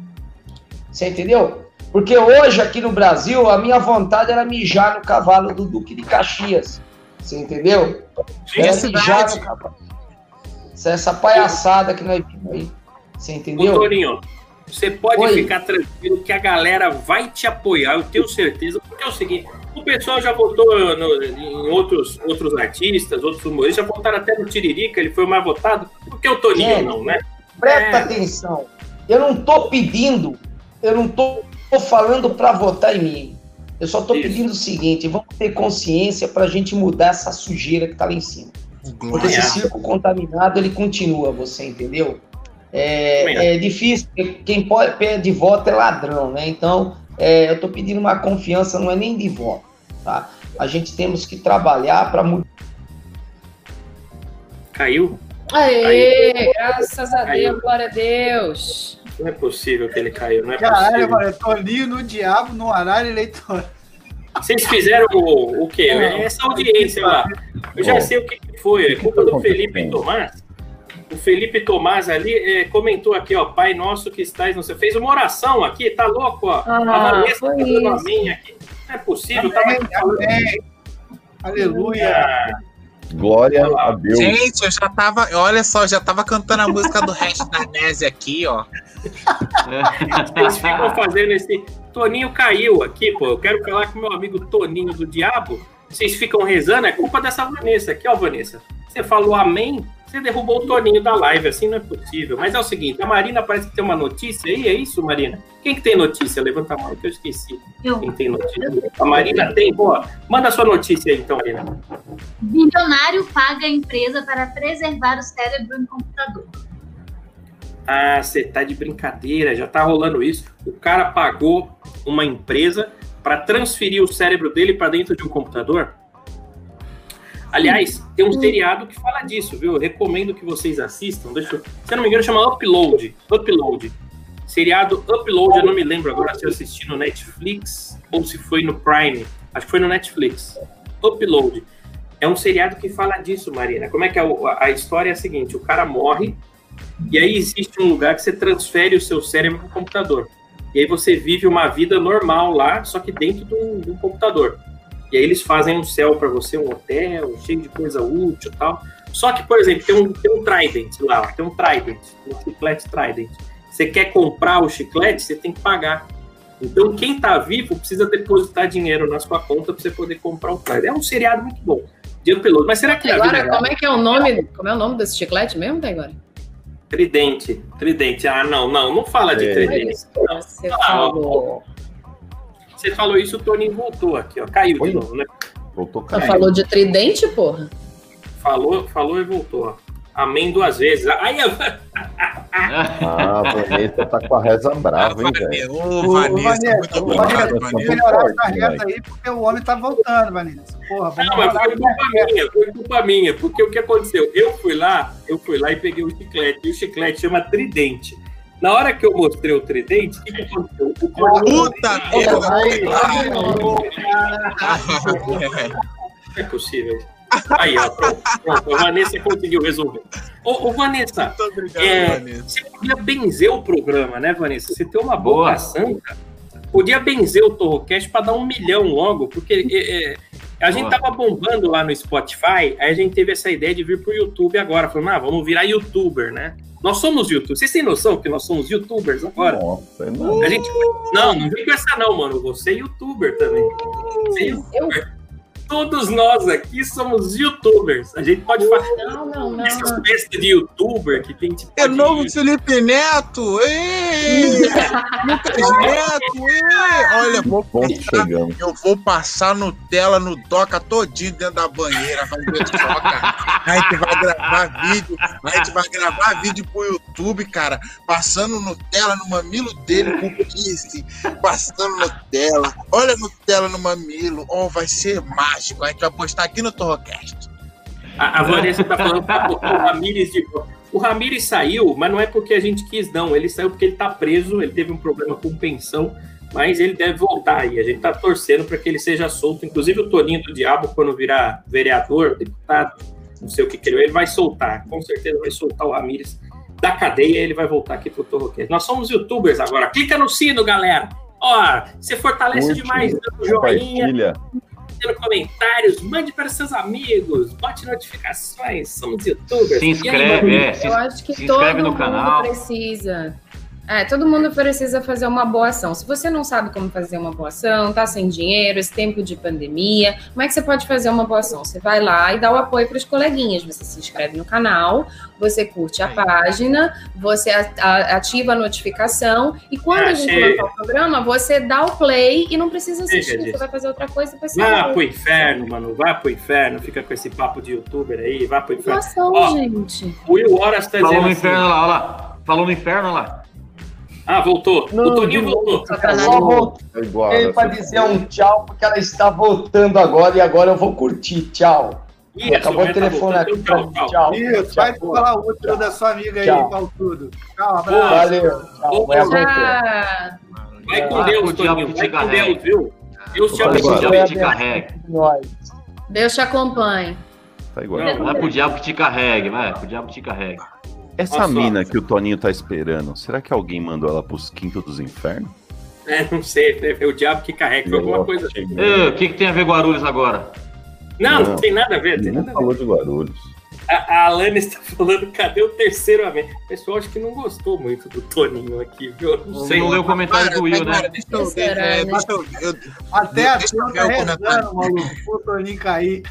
Você entendeu? Porque hoje aqui no Brasil a minha vontade era mijar no cavalo do Duque de Caxias. Você entendeu? Era mijar no cavalo. Essa, essa palhaçada que nós vimos aí. Você Ô, entendeu? Toninho, você pode Oi. ficar tranquilo que a galera vai te apoiar, eu tenho certeza, porque é o seguinte, o pessoal já votou no- em outros, outros artistas, outros humoristas, já votaram até no Tiririca, ele foi o mais votado, porque o Toninho Gente, não, né? Presta É. atenção. Eu não tô pedindo, eu não tô, tô falando para votar em mim. Eu só tô pedindo o seguinte: vamos ter consciência para a gente mudar essa sujeira que tá lá em cima. Porque esse circo contaminado ele continua, você entendeu? É, é difícil, quem pode pede voto é ladrão, né? Então, é, eu tô pedindo uma confiança, não é nem de voto, tá? A gente temos que trabalhar para mudar. Caiu? Aê, graças a Caiu. Deus, glória a Deus. Não é possível que ele caiu, não é Caralho, possível. mano, eu tô ali no diabo no horário eleitoral. Vocês fizeram o, o quê? Não. Essa audiência lá. Eu já sei o que foi. É culpa do Felipe Tomás. O Felipe Tomás ali é, comentou aqui, ó, Pai Nosso que estás no céu. Fez uma oração aqui, tá louco, ó. Ah, a Vanessa tá dando amém aqui. Não é possível, tava aqui falando. Aleluia. Glória a Deus. Gente, eu já tava. Olha só, já tava cantando a música do resto da Nésia aqui, ó. Vocês ficam fazendo esse. Toninho caiu aqui, pô. Eu quero falar com meu amigo Toninho do Diabo. Vocês ficam rezando, é culpa dessa Vanessa aqui, ó, Vanessa. Você falou amém, você derrubou o Toninho da live, assim não é possível. Mas é o seguinte, a Marina parece que tem uma notícia aí, é isso, Marina? Quem que tem notícia? Levanta a mão que eu esqueci. Eu. Quem tem notícia? A Marina tem? Boa. Manda a sua notícia aí, então, Marina. Bilionário paga a empresa para preservar o cérebro em computador. Ah, você tá de brincadeira, já tá rolando isso. O cara pagou uma empresa para transferir o cérebro dele para dentro de um computador? Aliás, tem um seriado que fala disso, viu? Eu recomendo que vocês assistam. Deixa eu... Se eu não me engano, chama Upload. Upload. Seriado Upload, eu não me lembro agora se eu assisti no Netflix ou se foi no Prime. Acho que foi no Netflix. Upload. É um seriado que fala disso, Marina. Como é que é a, a história é a seguinte: o cara morre e aí existe um lugar que você transfere o seu cérebro para o computador. E aí você vive uma vida normal lá, só que dentro de de um computador. E aí eles fazem um céu para você, um hotel, cheio de coisa útil e tal. Só que, por exemplo, tem um, tem um Trident lá, tem um Trident, um chiclete Trident. Você quer comprar o chiclete, você tem que pagar. Então, quem tá vivo precisa depositar dinheiro na sua conta para você poder comprar o Trident. É um seriado muito bom. De piloto. Mas será que vida Agora, real- como é que é o nome? Como é o nome desse chiclete mesmo, tá agora? Tridente, tridente. Ah, não, não, não fala de É. tridente. Não. Você Ah, falou. Você falou isso, o Toninho voltou aqui, ó. Caiu de novo, né? Voltou Ela falou de tridente, porra? Falou, falou e voltou, ó. Amém duas vezes. Aí, Ah, a Vanessa tá com a reza brava, hein, velho? Ô, Vanessa, muito obrigado, Vanessa, melhorar essa reta moleque. aí, porque o homem tá voltando, Vanessa. Porra, vamos Não, mas foi culpa minha, foi culpa minha, porque o que aconteceu? Eu fui lá, eu fui lá e peguei o chiclete, e o chiclete chama Tridente. Na hora que eu mostrei o Tridente, o que, que aconteceu? O Puta Não é possível. Aí, ó, pronto, pronto, a Vanessa conseguiu resolver. Ô, ô Vanessa, Muito obrigado, é, Vanessa. você podia benzer o programa, né, Vanessa? Você tem uma boa Boa. santa. Podia benzer o Torrocast para dar um milhão logo, porque é, é, A gente Boa. tava bombando lá no Spotify, aí a gente teve essa ideia de vir pro YouTube agora. Falando, ah, vamos virar youtuber, né? Nós somos youtubers. Vocês têm noção que nós somos youtubers agora? Nossa, não. A gente... Não, não vem com essa não, mano. Você é youtuber também. Você é youtuber. Todos nós aqui somos youtubers. A gente pode falar. Não, não, não. Essas festas de youtuber que tem tipo. É novo Felipe Neto! Ei! Lucas Neto! Ei! Olha, vou Ponto chegamos. eu vou passar Nutella no doca todinho dentro da banheira, fazer doca. A gente vai gravar vídeo, a gente vai gravar vídeo pro YouTube, cara, passando Nutella no mamilo dele com kiss, passando Nutella. Olha a Nutella no mamilo, oh, vai ser mágico. A gente vai postar aqui no Torrocast. A, a Vanessa tá falando botar o Ramires de volta. O Ramires saiu, mas não é porque a gente quis, não. Ele saiu porque ele tá preso, ele teve um problema com pensão, mas ele deve voltar aí. A gente tá torcendo para que ele seja solto. Inclusive o Toninho do Diabo, quando virar vereador, deputado, não sei o que que ele, ele vai soltar. Com certeza vai soltar o Ramires da cadeia e ele vai voltar aqui pro Torroquete. Nós somos youtubers agora. Clica no sino, galera. Ó, você fortalece Curte, demais dando joinha, Compartilha. Dando comentários, mande para seus amigos, bote notificações, somos youtubers. Se aí, inscreve, Manu? é. Se, Eu acho que se todo mundo canal. precisa. É, todo mundo precisa fazer uma boa ação. Se você não sabe como fazer uma boa ação, tá sem dinheiro, esse tempo de pandemia, como é que você pode fazer uma boa ação? Você vai lá e dá o apoio para os coleguinhas. Você se inscreve no canal, você curte a página, você ativa a notificação e quando Ah, a gente lançar o programa, você dá o play e não precisa assistir. Você vai fazer outra coisa depois você Vá pro inferno, mano. Vá pro inferno. Fica com esse papo de youtuber aí. Vá pro inferno. Doação, Ó, gente. O Will Horas tá Falou dizendo no assim. inferno lá, olha lá. Falou no inferno olha lá. Ah, voltou. o Toninho voltou. Só voltei para dizer um tchau, porque ela está voltando agora e agora eu vou curtir. Tchau. Isso, Acabou o tá telefone aqui. Tchau, tchau. Tchau. Isso, vai falar o último da sua amiga aí, Tchau. Paulo Tudo. Tchau, abraço. Valeu. Tchau. Vai. Ah, Vai com Ah, Deus, o diabo Toninho. te Vai com carrega. Deus, viu? Deus te abençoe. te carregue. Nós. Deus te acompanhe. Tá igual. Não, Vai pro diabo que te carregue, vai. Pro diabo que te carregue. Essa Nossa, mina que o Toninho tá esperando, será que alguém mandou ela pros quintos dos infernos? É, não sei. É o diabo que carrega. Foi alguma coisa. Ê, O que, que tem a ver Guarulhos agora? Não, não Não. tem nada a ver. Tem Não nada a ver. falou de Guarulhos. A, a Alana está falando, cadê o terceiro amém? O pessoal acho que não gostou muito do Toninho aqui, viu? Não Não sei. leu o comentário Para, do Will, para, né? Deixa eu, Será, é, deixa eu, eu, Até a Deixa eu ver o tá comentário. rezando, maluco. O Toninho cair.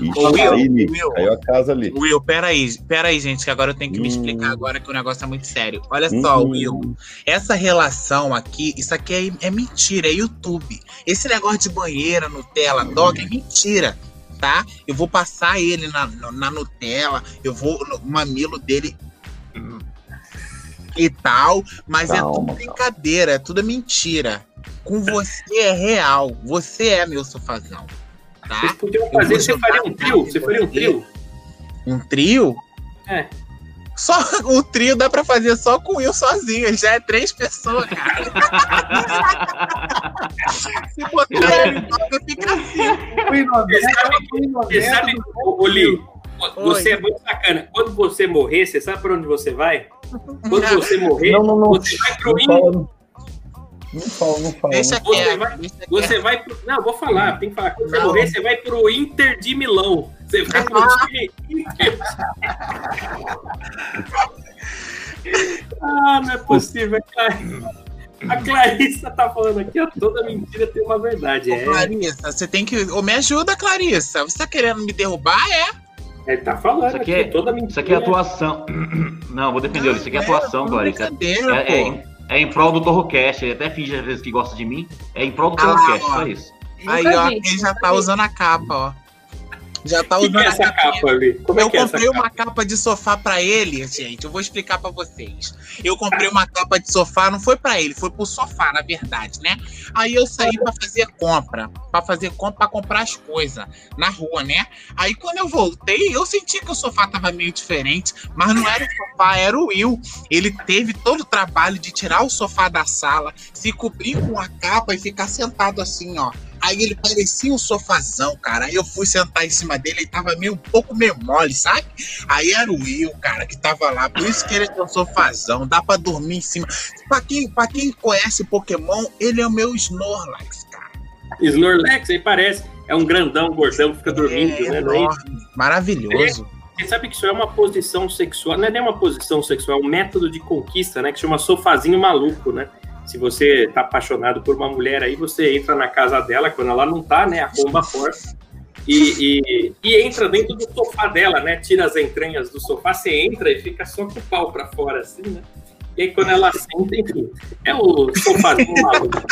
Ixi, Ô, Will, aí, Will. caiu a casa ali. Will, peraí, peraí, gente, que agora eu tenho que me Hum. explicar agora que o negócio é muito sério. Olha só, Hum. Will, essa relação aqui, isso aqui é, é mentira, é YouTube. Esse negócio de banheira, Nutella, dog, é mentira, tá? Eu vou passar ele na, na, na Nutella, eu vou no mamilo dele hum, e tal, mas é Calma, tudo brincadeira, é tudo mentira. Com você é real, você é meu sofazão, tá? Vocês podiam Eu fazer, você faria um trio? Você faria um trio? Um trio? É. Só o trio dá pra fazer só com o Will sozinho, já é três pessoas, cara. Se botar ele toca, fica assim. Você sabe, ô, Li, você é muito sacana. Quando você morrer, você sabe pra onde você vai? Quando você morrer, Não, não, não. você vai pro fala, não fala, não fala. Deixa não. Você quieto, vai- você vai pro. Não, vou falar, tem que falar. Quando você Não. morrer, você vai pro Inter de Milão. Você vai pro time Inter. ah, não é possível. A Clar- A Clarissa tá falando aqui, ó, toda mentira tem uma verdade. Ô, É, Clarissa, você tem que. Ô, me ajuda, Clarissa. Você tá querendo me derrubar? É. ele tá falando Isso aqui, aqui é- toda mentira. Isso aqui é atuação. Não, vou defender ele. Isso aqui é atuação, Clarice. Brincadeira, É, é, é em prol do Torrocast. Ele até finge às vezes que gosta de mim. É em prol do Ah Torrocast, só isso. Aí, ó, ele já tá usando a capa, ó. Já tá O que, usando que é essa capa ali? Como eu é que é comprei capa? uma capa de sofá pra ele, gente. Eu vou explicar pra vocês. Eu comprei uma capa de sofá, não foi pra ele, foi pro sofá, na verdade, né? Aí eu saí pra fazer compra, Pra fazer compra, pra comprar as coisas na rua, né? Aí quando eu voltei, eu senti que o sofá tava meio diferente, mas não era o sofá, era o Will. Ele teve todo o trabalho de tirar o sofá da sala, se cobrir com a capa e ficar sentado assim, ó. Aí ele parecia um sofazão, cara. Aí eu fui sentar em cima dele, ele tava meio um pouco meio mole, sabe? Aí era o Will, cara, que tava lá. Por isso que ele é um sofazão, dá pra dormir em cima. Pra quem, pra quem conhece Pokémon, ele é o meu Snorlax, cara. Snorlax, aí parece. é um grandão, gordão, fica dormindo, É né? Não é isso? enorme, maravilhoso. Você sabe que isso é uma posição sexual, não é nem uma posição sexual, é um método de conquista, né? Que chama sofazinho maluco, né? Se você tá apaixonado por uma mulher aí, você entra na casa dela, quando ela não tá, né? A porta e, e, e entra dentro do sofá dela, né? Tira as entranhas do sofá, você entra e fica só com o pau pra fora, assim, né? E aí quando ela senta, enfim, é o sofazinho maluco.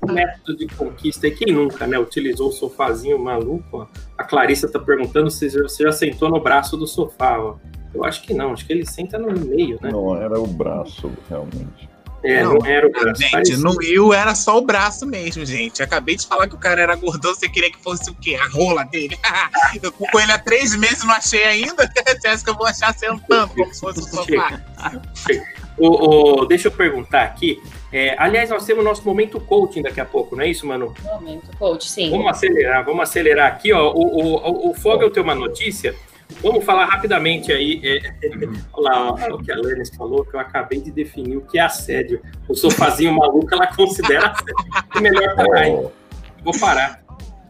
método de conquista. E quem nunca, né, utilizou o sofazinho maluco? Ó. A Clarissa tá perguntando se você já sentou no braço do sofá, ó. Eu acho que não, acho que ele senta no meio, né? Não, era o braço, realmente. É, não, era o braço. Gente, no Will era só o braço mesmo, gente. Acabei de falar que o cara era gordão, você queria que fosse o quê? A rola dele? eu tô com ele há três meses, não achei ainda. Você acha que eu vou achar sentando como se fosse o sofá? O, o- deixa eu perguntar aqui. É, aliás, nós temos o nosso momento coaching daqui a pouco, não é isso, Manu? Momento coach, sim. Vamos acelerar, vamos acelerar aqui, ó. O, o, o, o Fogel tem uma notícia. Vamos falar rapidamente aí. É, olha lá, o que a Lennis falou, que eu acabei de definir o que é assédio. O sofazinho maluco ela considera assédio. Melhor parar, hein? Vou parar.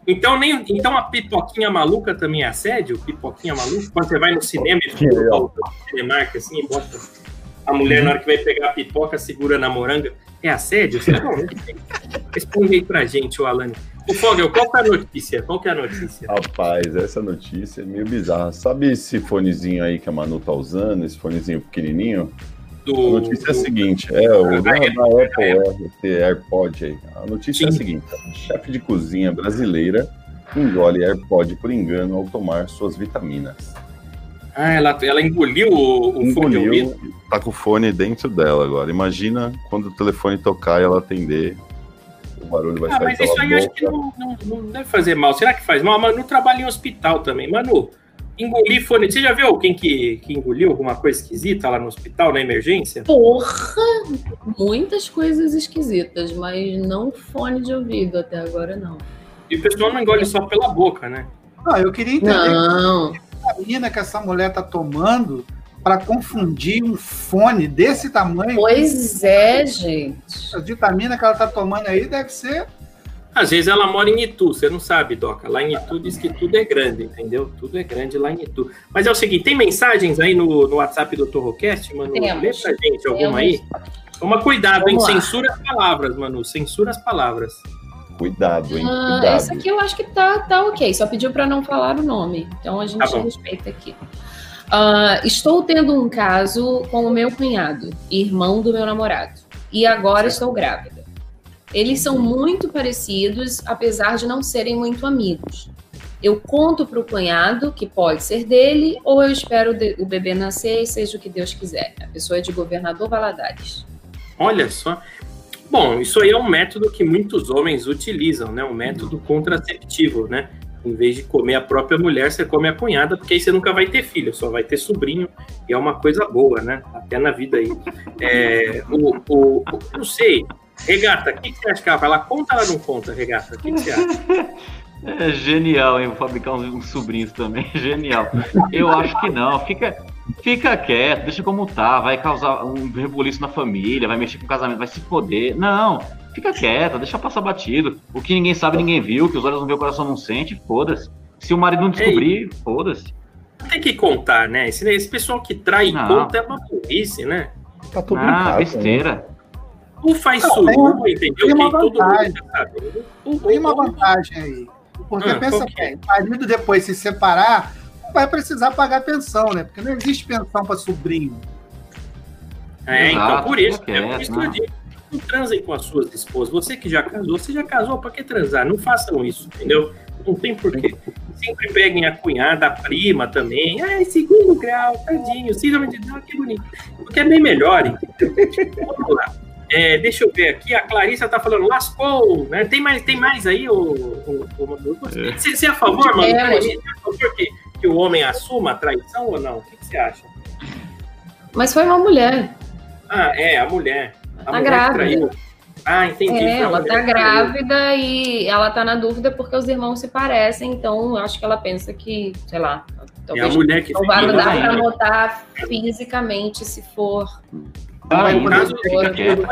Então, nem, então a pipoquinha maluca também é assédio? Pipoquinha maluca? Quando você vai no cinema e fica no Cinemark assim e bota a mulher na hora que vai pegar a pipoca, segura na moranga. É assédio? Você não. Responde aí pra gente, o Alane. O Fogel, qual que é a notícia? Qual que é a notícia? Rapaz, essa notícia é meio bizarra. Sabe esse fonezinho aí que a Manu tá usando, esse fonezinho pequenininho? Do- A notícia é a seguinte, é o da, da Apple RT AirPod aí. A notícia é a seguinte, chefe de cozinha brasileira engole AirPod por engano ao tomar suas vitaminas. Ah, ela, ela engoliu o, o fone? Engoliu, tá com o fone dentro dela agora. Imagina quando o telefone tocar e ela atender, o barulho vai Ah, sair mas pela isso aí eu acho que não, não, não deve fazer mal. Será que faz mal? A Manu trabalha em hospital também. Manu, engolir fone. Você já viu alguém que, que engoliu alguma coisa esquisita lá no hospital, na emergência? Porra! Muitas coisas esquisitas, mas não fone de ouvido até agora, não. E o pessoal não engole só pela boca, né? Não, eu queria entender Não. Vitamina que essa mulher tá tomando para confundir um fone desse tamanho. Pois é, gente. A vitamina que ela tá tomando aí deve ser. Às vezes ela mora em Itu, você não sabe, Doca. Lá em Itu diz que tudo é grande, entendeu? Tudo é grande lá em Itu. Mas é o seguinte, tem mensagens aí no, no WhatsApp do Torrocast, Manu? Temos. Lê pra gente alguma Temos. aí? Toma cuidado, hein? Vamos lá. Censura as palavras, Manu. Censura as palavras. Cuidado, hein? Ah, Cuidado. essa aqui eu acho que tá, tá ok, só pediu para não falar o nome. Então a gente Tá respeita aqui. Ah, estou tendo um caso com o meu cunhado, irmão do meu namorado, e agora estou grávida. Eles são muito parecidos, apesar de não serem muito amigos. Eu conto para o cunhado que pode ser dele, ou eu espero o bebê nascer e seja o que Deus quiser. A pessoa é de Governador Valadares. Olha só. Bom, isso aí é um método que muitos homens utilizam, né? Um método contraceptivo, né? Em vez de comer a própria mulher, você come a cunhada, porque aí você nunca vai ter filho, só vai ter sobrinho, e é uma coisa boa, né? Até na vida aí. É, o, o- o- não sei. Regata, o que, que você acha que ela vai lá? Conta ou não conta, Regata? O que, que você acha? É genial, hein? Vou fabricar uns, uns sobrinhos também. Genial. Eu acho que não. Fica, fica quieto, deixa como tá. Vai causar um rebuliço na família, vai mexer com o casamento, vai se foder. Não, fica quieta, deixa passar batido. O que ninguém sabe, ninguém viu. O que os olhos não vê, o coração não sente, foda-se. Se o marido não descobrir, foda-se. Tem que contar, né? Esse, esse pessoal que trai Não. conta é uma burrice, né? Tá tudo Ah, né? besteira. Ou faz Não, suruba, entendeu? tem Que uma vantagem. Tem uma vantagem aí. Porque Ah, pensa bem, o marido depois se separar, vai precisar pagar pensão, né? Porque não existe pensão para sobrinho. É, então, Exato, por isso, fica é por isso que eu né? digo. Não transem com as suas esposas. Você que já casou, você já casou, pra que transar? Não façam isso, entendeu? Não tem porquê. Sempre peguem a cunhada, a prima também. Ah, segundo grau, tadinho, síndrome de Down, que bonito. Porque é bem melhor, entendeu? Vamos lá. É, deixa eu ver aqui, a Clarissa tá falando, lascou, né? Tem mais, tem mais aí, o, o? É. Você, você é a favor, mano? É, Você é a favor que, que o homem assuma a traição ou não? O que, que você acha? Mas foi uma mulher. Ah, é, a mulher. A Tá mulher grávida. traiu. Ah, entendi. É, ela tá traiu. grávida e ela tá na dúvida porque os irmãos se parecem, então eu acho que ela pensa que, sei lá, É a talvez mulher que não vai dar ainda. notar fisicamente se for. Ah, no caso, quieto.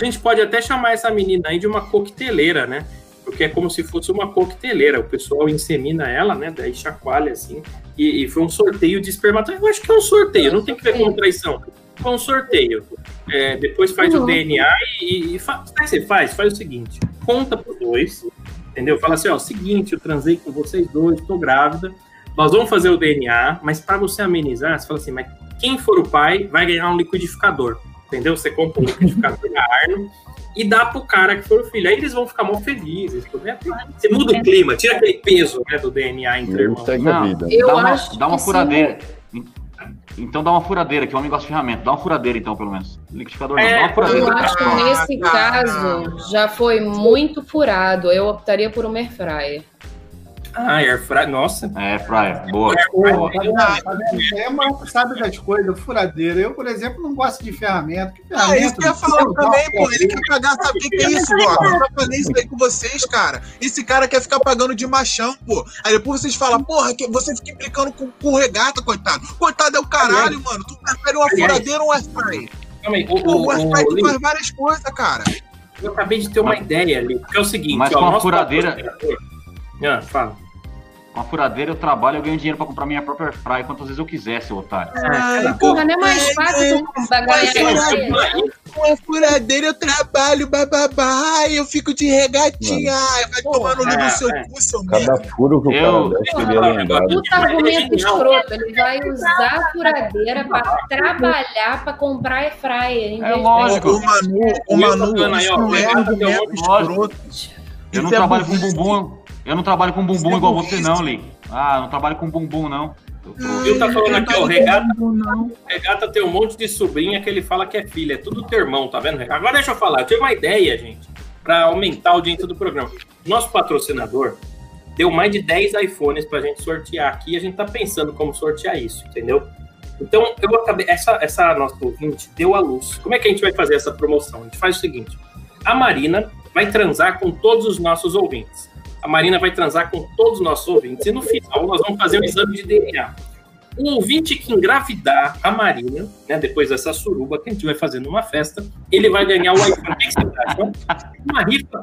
A gente pode até chamar essa menina aí de uma coqueteleira, né? Porque é como se fosse uma coqueteleira. O pessoal insemina ela, né? Daí chacoalha assim. E, e foi um sorteio de espermatozoide. Eu acho que é um sorteio, não tem que ver com traição. Foi um sorteio. É, depois faz o Uhum. DNA e, e fa- sabe o que você faz? Faz o seguinte: conta pros dois, entendeu? Fala assim: ó, seguinte, eu transei com vocês dois, tô grávida. Nós vamos fazer o DNA, mas para você amenizar, você fala assim: mas quem for o pai vai ganhar um liquidificador, entendeu? Você compra um liquidificador da Arno e dá pro cara que for o filho. Aí eles vão ficar mó felizes. né? Você muda o clima, tira aquele peso né, do DNA entre irmãos. Não, vida. Eu dá uma, acho dá uma que furadeira. Então dá uma furadeira, que o homem gosta de ferramenta. Dá uma furadeira, então, pelo menos. Liquidificador não, É, dá uma Eu furadeira. acho que nesse caso já foi muito furado. Eu optaria por uma air fryer. Ah, airfryer, nossa. É, Fryer, boa. Isso é uma sabe das coisas, furadeira. Eu, por exemplo, não gosto de ferramenta. Que Ah, isso ferramenta? que eu ia falar também, pô. Ele quer pagar, sabe o que, que é isso, Bob? Eu já falei isso aí com vocês, cara. Esse cara quer ficar pagando de machão, pô. Aí depois vocês falam, porra, que você fica implicando com, com regata, coitado. Coitado é o caralho, mano. Tu prefere uma Aliás- furadeira ou um airfryer? Calma aí, o, Pô, o, o airfryer o, faz várias coisas, cara. eu acabei de ter uma ideia ali, que é o seguinte, Mas ó, com a furadeira- Ah, fala. Uma furadeira eu trabalho, eu ganho dinheiro pra comprar minha própria Fryer quantas vezes eu quiser, seu otário. Ai, Porra, não é mais fácil tu dinheiro? Com a furadeira eu trabalho, bababá. Eu fico de regatinha. Ai, vai tomar no olho é, do seu é. cu, seu Cada furo que o Eu- cara desce, ele é lembrado. Puta argumento escroto. Ele vai usar a furadeira pra trabalhar pra comprar em É lógico. O Manu, o Manu, isso ó, não é argumento um- escroto. Eu não é trabalho com bumbum. Eu não trabalho com bumbum é igual você, não, Li. Ah, não trabalho com bumbum, não. Eu tô- O Will tá falando aqui, ó, regata, regata tem um monte de sobrinha que ele fala que é filha, é tudo teu irmão, tá vendo? Agora deixa eu falar, eu tive uma ideia, gente, pra aumentar a audiência do programa. Nosso patrocinador deu mais de 10 iPhones pra gente sortear aqui e a gente tá pensando como sortear isso, entendeu? Então, eu acabei. Essa, essa nossa ouvinte deu a luz. Como é que a gente vai fazer essa promoção? A gente faz o seguinte: a Marina vai transar com todos os nossos ouvintes. A Marina vai transar com todos os nossos ouvintes. E no final, nós vamos fazer um exame de DNA. O ouvinte que engravidar a Marina, né, depois dessa suruba que a gente vai fazer numa festa, ele vai ganhar o iPhone. O que que você acha? Uma rifa.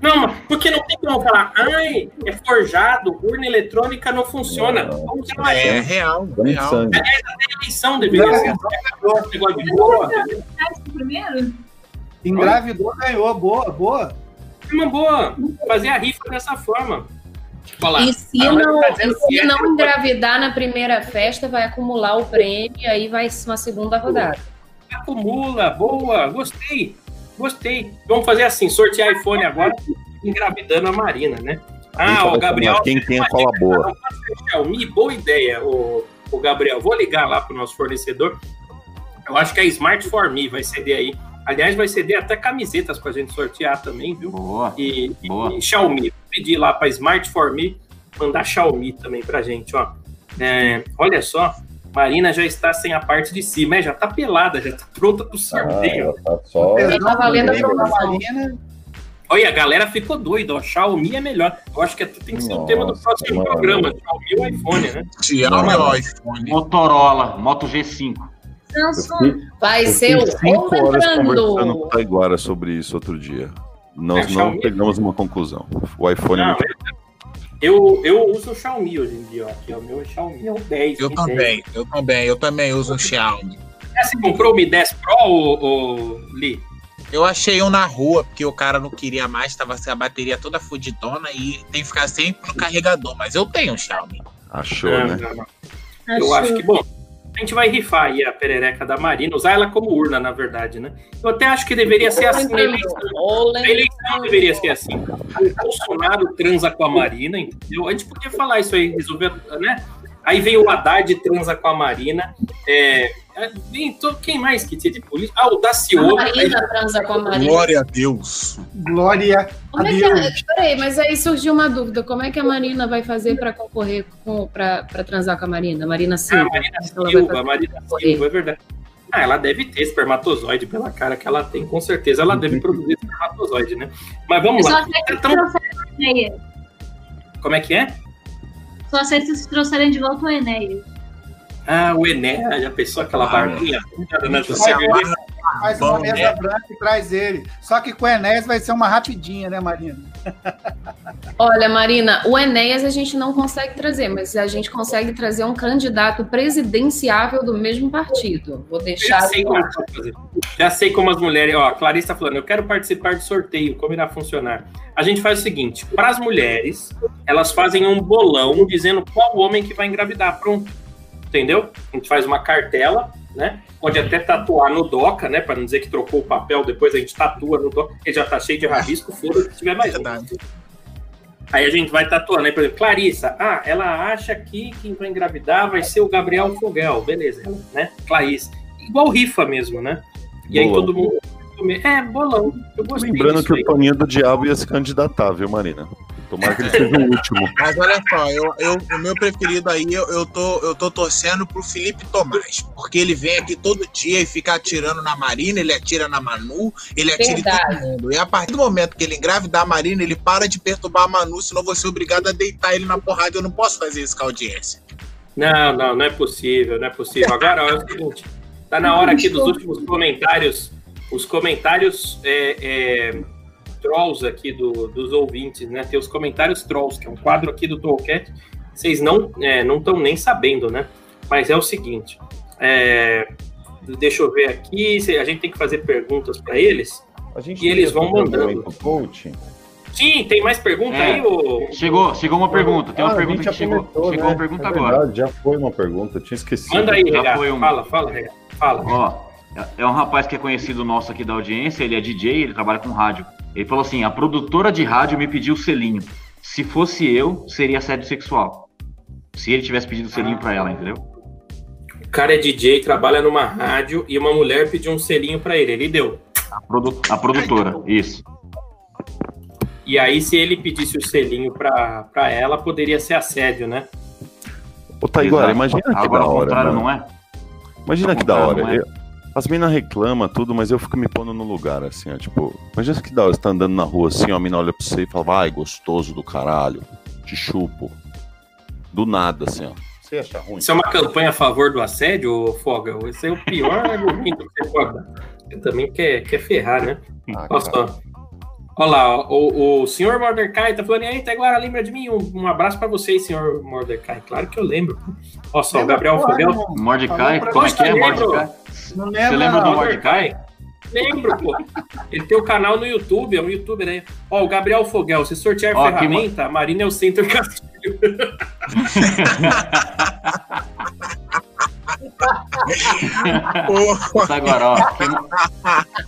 Não, mas porque não tem como falar, ai, é forjado, urna eletrônica não funciona. Vamos usar uma É rifa. real, Dando real. sangue. A eleição deveria ser assim. boa, entendeu? Primeiro? Engravidou, ganhou. Boa, boa. É uma boa. Fazer a rifa dessa forma. Olha lá. E se, não, tá e se é- não engravidar na primeira festa, vai acumular o prêmio e aí vai uma segunda rodada. Acumula, boa, gostei, gostei. Vamos fazer assim, sortear iPhone agora, engravidando a Marina, né? Ah, o Gabriel. Quem tem a cola boa. Xiaomi, boa ideia, o, o Gabriel. Vou ligar lá pro nosso fornecedor. Eu acho que a Smart for Me vai ceder aí. Aliás, vai ceder até camisetas pra gente sortear também, viu? Boa. E, Boa. e Xiaomi. Vou pedir lá pra Smart for Me mandar Xiaomi também pra gente, ó. É, olha só, Marina já está sem a parte de cima, é, já tá pelada, já tá pronta pro Ah, sorteio. ela tá só. Tá valendo a promoção. Marina. Olha, a galera ficou doida, ó. Xiaomi é melhor. Eu acho que tem que ser o tema do Nossa, próximo mano. programa. Xiaomi ou iPhone, né? Xiaomi ou iPhone? Motorola, Moto G5. Vai ser o cinco horas conversando com o Taiguara sobre isso outro dia. Nós É, não Xiaomi. pegamos uma conclusão. O iPhone é Não, muito eu, eu uso o Xiaomi hoje em dia, ó. Aqui, ó, o meu é Xiaomi, é o 10. Eu também, eu também, eu também uso um Xiaomi. 10. Você comprou o Mi 10 Pro, ô, ô, Li? Eu achei um na rua, porque o cara não queria mais, tava sem a bateria toda fudidona e tem que ficar sempre no carregador. Mas eu tenho um Xiaomi. achou, Não, né? não, não. Eu acho que, bom, a gente vai rifar aí a perereca da Marina, usar ela como urna, na verdade, né? Eu até acho que deveria ser assim na eleição. A eleição deveria ser assim. O Bolsonaro transa com a Marina, entendeu? A gente podia falar isso aí, resolver, né? Aí vem o Haddad transa com a Marina. É, é, quem mais que tinha de polícia? Ah, o A Daciolo. Marina transa com a Marina. Glória a Deus. Glória Como a é que Deus. a, peraí, mas aí surgiu uma dúvida. Como é que a Marina vai fazer para concorrer com para transar com a Marina? Marina Ah, Silva. a Marina Ela vai Silva, a Marina Silva, é verdade. Ah, ela deve ter espermatozoide pela cara que ela tem, com certeza ela deve produzir espermatozoide, né? Mas vamos lá. Então, como é que é? Só se trouxerem de volta o Enéas. Ah, o Ené, já pensou aquela Ah, barbinha? Né? Amarra Faz uma mesa branca e traz ele. Só que com o Enéas vai ser uma rapidinha, né, Marina? Olha, Marina, o Enéas a gente não consegue trazer, mas a gente consegue trazer um candidato presidenciável do mesmo partido. Vou deixar. Já sei como, fazer. Já sei como as mulheres. Ó, a Clarice tá falando, eu quero participar do sorteio, como irá funcionar? A gente faz o seguinte: para as mulheres, elas fazem um bolão dizendo qual homem que vai engravidar. Pronto. Entendeu? A gente faz uma cartela, né? Pode até tatuar no DOCA, né? Para não dizer que trocou o papel, depois a gente tatua no DOCA, que já tá cheio de rabisco, foda se tiver mais. Aí a gente vai tatuando, né? Por exemplo, Clarissa, ah, ela acha que quem vai engravidar vai ser o Gabriel Fogel, beleza, né? Clarissa. Igual rifa mesmo, né? E aí todo mundo. É, bolão. Eu gostei Lembrando disso que aí. o Toninho do Diabo ia se candidatar, viu, Marina? Tomara que ele seja o último. Mas olha só, eu, eu- o meu preferido aí, eu, eu, tô, eu tô torcendo pro Felipe Tomás. Porque ele vem aqui todo dia e fica atirando na Marina, ele atira na Manu, ele atira em Verdade. todo mundo. E a partir do momento que ele engravidar a Marina, ele para de perturbar a Manu, senão eu vou ser obrigado a deitar ele na porrada. Eu não posso fazer isso com a audiência. Não, não, não é possível, não é possível. Agora ó, é o seguinte: tá na hora aqui dos últimos comentários, os comentários é, é, trolls aqui do- dos ouvintes, né? Tem os comentários trolls, que é um quadro aqui do Tolkien. Vocês não é, não estão nem sabendo, né? Mas é o seguinte: é, deixa eu ver aqui, a gente tem que fazer perguntas para eles. A gente E eles vão mandando. coaching? Sim, tem mais pergunta É. aí, ô? Chegou, chegou uma pergunta. Tem uma Ah, pergunta que já chegou. comentou, Chegou né? uma pergunta É agora. verdade, Já foi uma pergunta, eu tinha esquecido. Manda aí, Já foi uma. Fala, fala. Fala. Ó, é um rapaz que é conhecido nosso aqui da audiência, ele é DJ, ele trabalha com rádio. Ele falou assim: a produtora de rádio me pediu o selinho. Se fosse eu, seria assédio sexual. Se ele tivesse pedido o selinho pra ela, entendeu? O cara é DJ, trabalha numa rádio e uma mulher pediu um selinho pra ele. Ele deu. A, produ- a produtora, isso. E aí, se ele pedisse o selinho pra, pra ela, poderia ser assédio, né? Ô, Taiguara, imagina que Agora da ao hora. contrário, mano. não é? Imagina Ao que da hora. não é? As meninas reclamam tudo, mas eu fico me pondo no lugar, assim, ó. Tipo, imagina que hora, você tá andando na rua assim, ó, a mina olha pra você e fala, vai, gostoso do caralho, te chupo. Do nada, assim, ó. Você acha ruim? Isso é uma campanha a favor do assédio, ô Foga? Esse é o pior argumento que você pode. Você também quer, quer ferrar, né? Ah, só. Olha lá, o, o senhor Mordecai tá falando, e aí, lembra de mim? Um, um abraço pra vocês, senhor Mordecai. Claro que eu lembro. Olha só, o Gabriel Fogel. Mordecai, como é você, que é, lembro. Mordecai? Não Você lembra, do. Mordecai? Lembro, pô. Ele tem o canal no YouTube, é um youtuber aí. Ó, o Gabriel Fogel, se sortear Ó, ferramenta, a Marina é o Center Castilho. Agora, ó. Quem,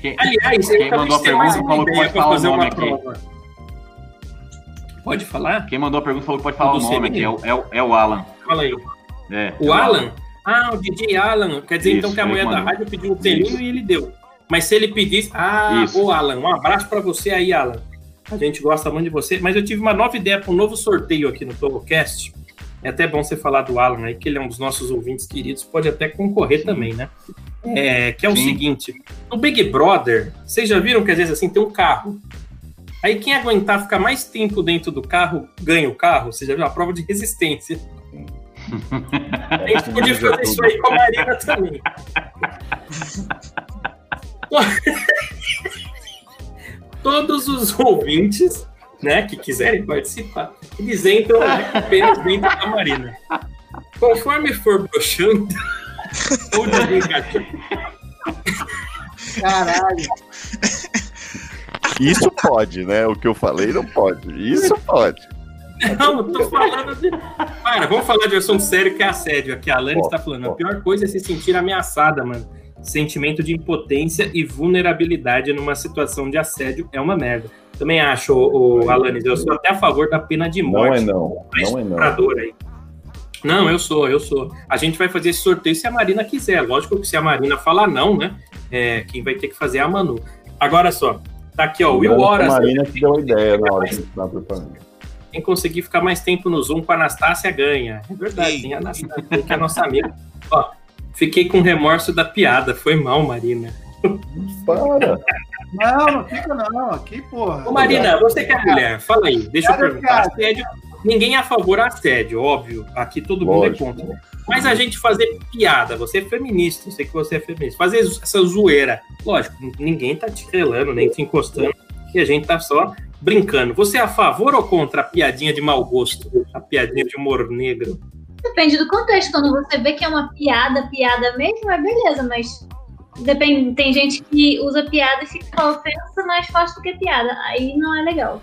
quem- Aliás, Quem mandou a pergunta falou que pode falar o nome uma aqui. prova. Pode falar? quem mandou a pergunta falou que pode falar o nome aqui. É o, é o- é o Alan. Fala aí. É, é O Alan? Ah, o DJ Alan. Quer dizer então Isso, que a mulher da rádio pediu um selinho e ele deu. Mas se ele pedisse. Ah, Isso. ô Alan, um abraço pra você aí, Alan. A gente gosta muito de você. Mas eu tive uma nova ideia para um novo sorteio aqui no Torocast. É até bom você falar do Alan aí, que ele é um dos nossos ouvintes queridos, pode até concorrer também, né? É, que é o Sim. seguinte: no Big Brother, vocês já viram que às vezes assim tem um carro. Aí quem aguentar ficar mais tempo dentro do carro ganha o carro. Você já viu a prova de resistência. A gente podia fazer isso aí com a Marina também. Todos os ouvintes, né, que quiserem participar, eles entram apenas dentro da Marina. Conforme for broxando, ou de brincadeira, Caralho. Isso pode, né? O que eu falei não pode. Isso pode. Não, eu tô falando de. Cara, vamos falar de assunto sério que é assédio. Aqui a Alane está falando. ó. A pior coisa é se sentir ameaçada, mano. Sentimento de impotência e vulnerabilidade numa situação de assédio é uma merda. Também acho, o, Alanis, eu sou até a favor da pena de Não morte. é não. Não é não. aí. Não, eu sou, eu sou. A gente vai fazer esse sorteio se a Marina quiser. Lógico que se a Marina falar não, né? É, quem vai ter que fazer é a Manu. Agora só, tá aqui, ó, o Will Horas. A Marina que deu a ideia na hora que a gente tava preparando. Quem conseguir ficar mais tempo no Zoom com a Anastácia ganha. É verdade, tem a Anastácia, que é a nossa amiga. Ó, fiquei com remorso da piada. Foi mal, Marina. Para! Não, não fica não. Aqui, porra. Ô, Marina, você que é mulher, fala aí, deixa eu perguntar. Assédio, ninguém é a favor do assédio, óbvio. Aqui todo mundo Lógico. é contra. Mas a gente fazer piada, você é feminista, eu sei que você é feminista, fazer essa zoeira, lógico, ninguém tá te relando, nem te encostando, e a gente tá só brincando. Você é a favor ou contra a piadinha de mau gosto? A piadinha de humor negro? Depende do contexto. Quando você vê que é uma piada, piada mesmo, é beleza, mas depende. Tem gente que usa piada e fica ofensa mais fácil do que piada. Aí não é legal.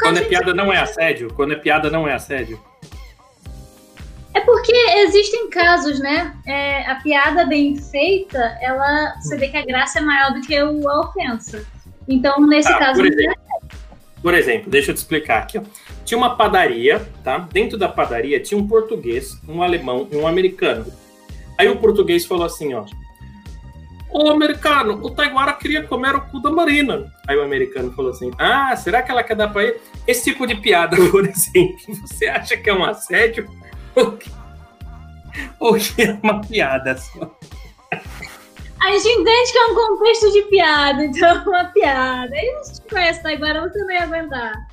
Quando é piada não é assédio? Quando é piada não é assédio? É porque existem casos, né? É, a piada bem feita, ela você vê que a graça é maior do que o- a ofensa. Então, nesse Tá, caso, por exemplo, por exemplo, deixa eu te explicar aqui. Ó. Tinha uma padaria, tá? Dentro da padaria tinha um português, um alemão e um americano. Aí o português falou assim, ó. Ô americano, o Taiguara queria comer o cu da Marina. Aí o americano falou assim: Ah, será que ela quer dar pra ele? Esse tipo de piada, por exemplo, você acha que é um assédio? Ou que, ou que é uma piada só? a gente entende que é um contexto de piada, então é uma piada. Aí a gente conhece agora, você não ia aguentar.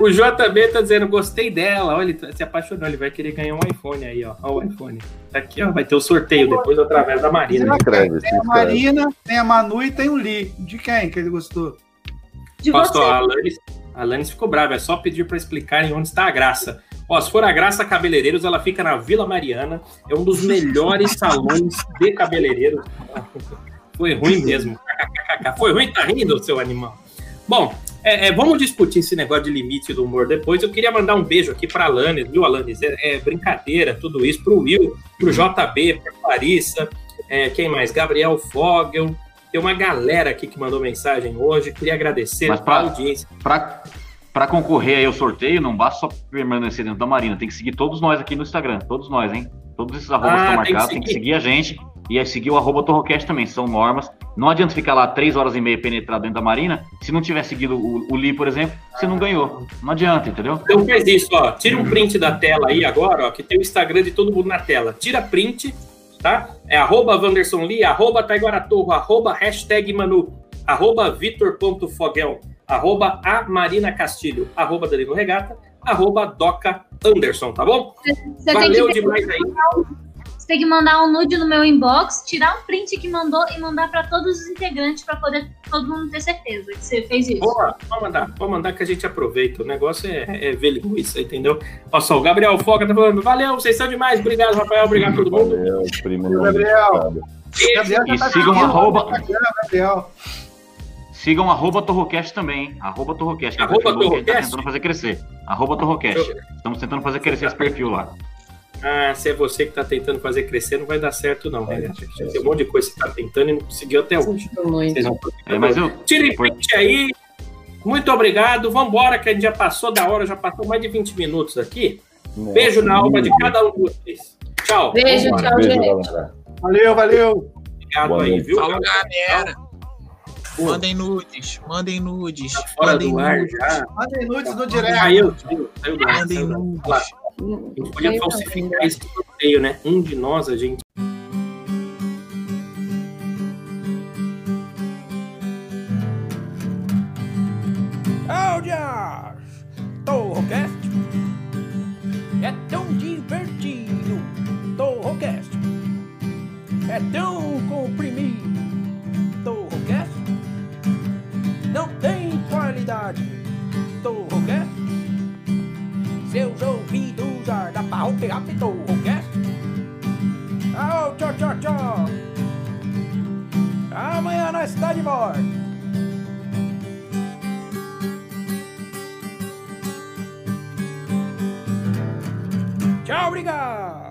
O JB tá dizendo, gostei dela. Olha, ele tá- se apaixonou. Ele vai querer ganhar um iPhone aí, ó. Ó, o iPhone. Tá aqui, ó. Vai ter o sorteio depois através da Marina. inscreve, se Tem a. Marina, tem a Manu e tem o Lee. De quem que ele gostou? De Posso, você. a Alanis, a Alanis ficou brava. É só pedir pra explicarem onde está a graça. Ó, se for a Graça Cabeleireiros, ela fica na Vila Mariana. É um dos melhores salões de cabeleireiros. Foi ruim mesmo. Foi ruim, tá rindo, seu animal. Bom, é, é, vamos discutir esse negócio de limite do humor depois. Eu queria mandar um beijo aqui pra Alanis, viu, Alanis? É, é brincadeira, tudo isso. Pro Will, pro JB, pra Clarissa. é, quem mais? Gabriel Fogel. Tem uma galera aqui que mandou mensagem hoje. Queria agradecer Mas a audiência. Pra, pra concorrer aí ao sorteio, não basta só permanecer dentro da Marina, tem que seguir todos nós aqui no Instagram, todos nós, hein? Todos esses arrobas Ah, estão tem que marcados, tem que seguir a gente e é seguir o arroba Torrocast também, são normas. Não adianta ficar lá três horas e meia penetrado dentro da Marina, se não tiver seguido o, o Lee, por exemplo, você não ganhou. Não adianta, entendeu? Então faz isso, ó. Tira um print da tela aí agora, ó, que tem o Instagram de todo mundo na tela. Tira print, tá? É arroba Wanderson Lee, arroba Taiguaratorro, arroba hashtag Manu, arroba Vitor.fogel, arroba a Marina Castilho, arroba Danilo Regata, arroba Doca Anderson, tá bom? Você Valeu demais aí. Tem que mandar um nude no meu inbox, tirar um print que mandou e mandar pra todos os integrantes pra poder todo mundo ter certeza que você fez isso. Boa, pode mandar, pode mandar que a gente aproveita. O negócio é, é ver linguiça, entendeu? Olha só, o Gabriel Foca tá falando, valeu, vocês são demais, obrigado, Rafael, obrigado a todo mundo. Valeu, primo. Gabriel. Gabriel E tá sigam arroba- Instagram, Gabriel. Sigam arroba Torrocast também, hein? Arroba Torrocast. que é Arroba tá Torrocast? tentando fazer crescer. Arroba Torrocast. Estamos tentando fazer crescer esse perfil lá. Ah, se é você que tá tentando fazer crescer, não vai dar certo, não, velho. Tem um monte de coisa que você tá tentando e não conseguiu até hoje. Muito. Vocês vão... É, mas eu, Tirem print aí. Muito obrigado. Vambora, que a gente já passou da hora, já passou mais de 20 minutos aqui. Beijo na alma de cada um de vocês. Tchau. Beijo, Vambora. tchau, Beijo, gente. galera. Valeu, valeu. Obrigado Boa aí, noite. viu? Falou, galera. Mandem nudes, mandem nudes. Tá fora mandem do ar nudes. já. Mandem nudes no direct. Saiu, saiu, saiu Mandem nudes. A gente podia falsificar esse sorteio, né? Um de nós, a gente. Áudias! Torrocast é tão divertido. Torrocast é tão comprimido. Torrocast não tem qualidade. Torrocast seus ouvidos já dá pra pegar Torrocast. Au, tchau, tchau, tchau. Amanhã nós está de volta. Tchau, obrigado!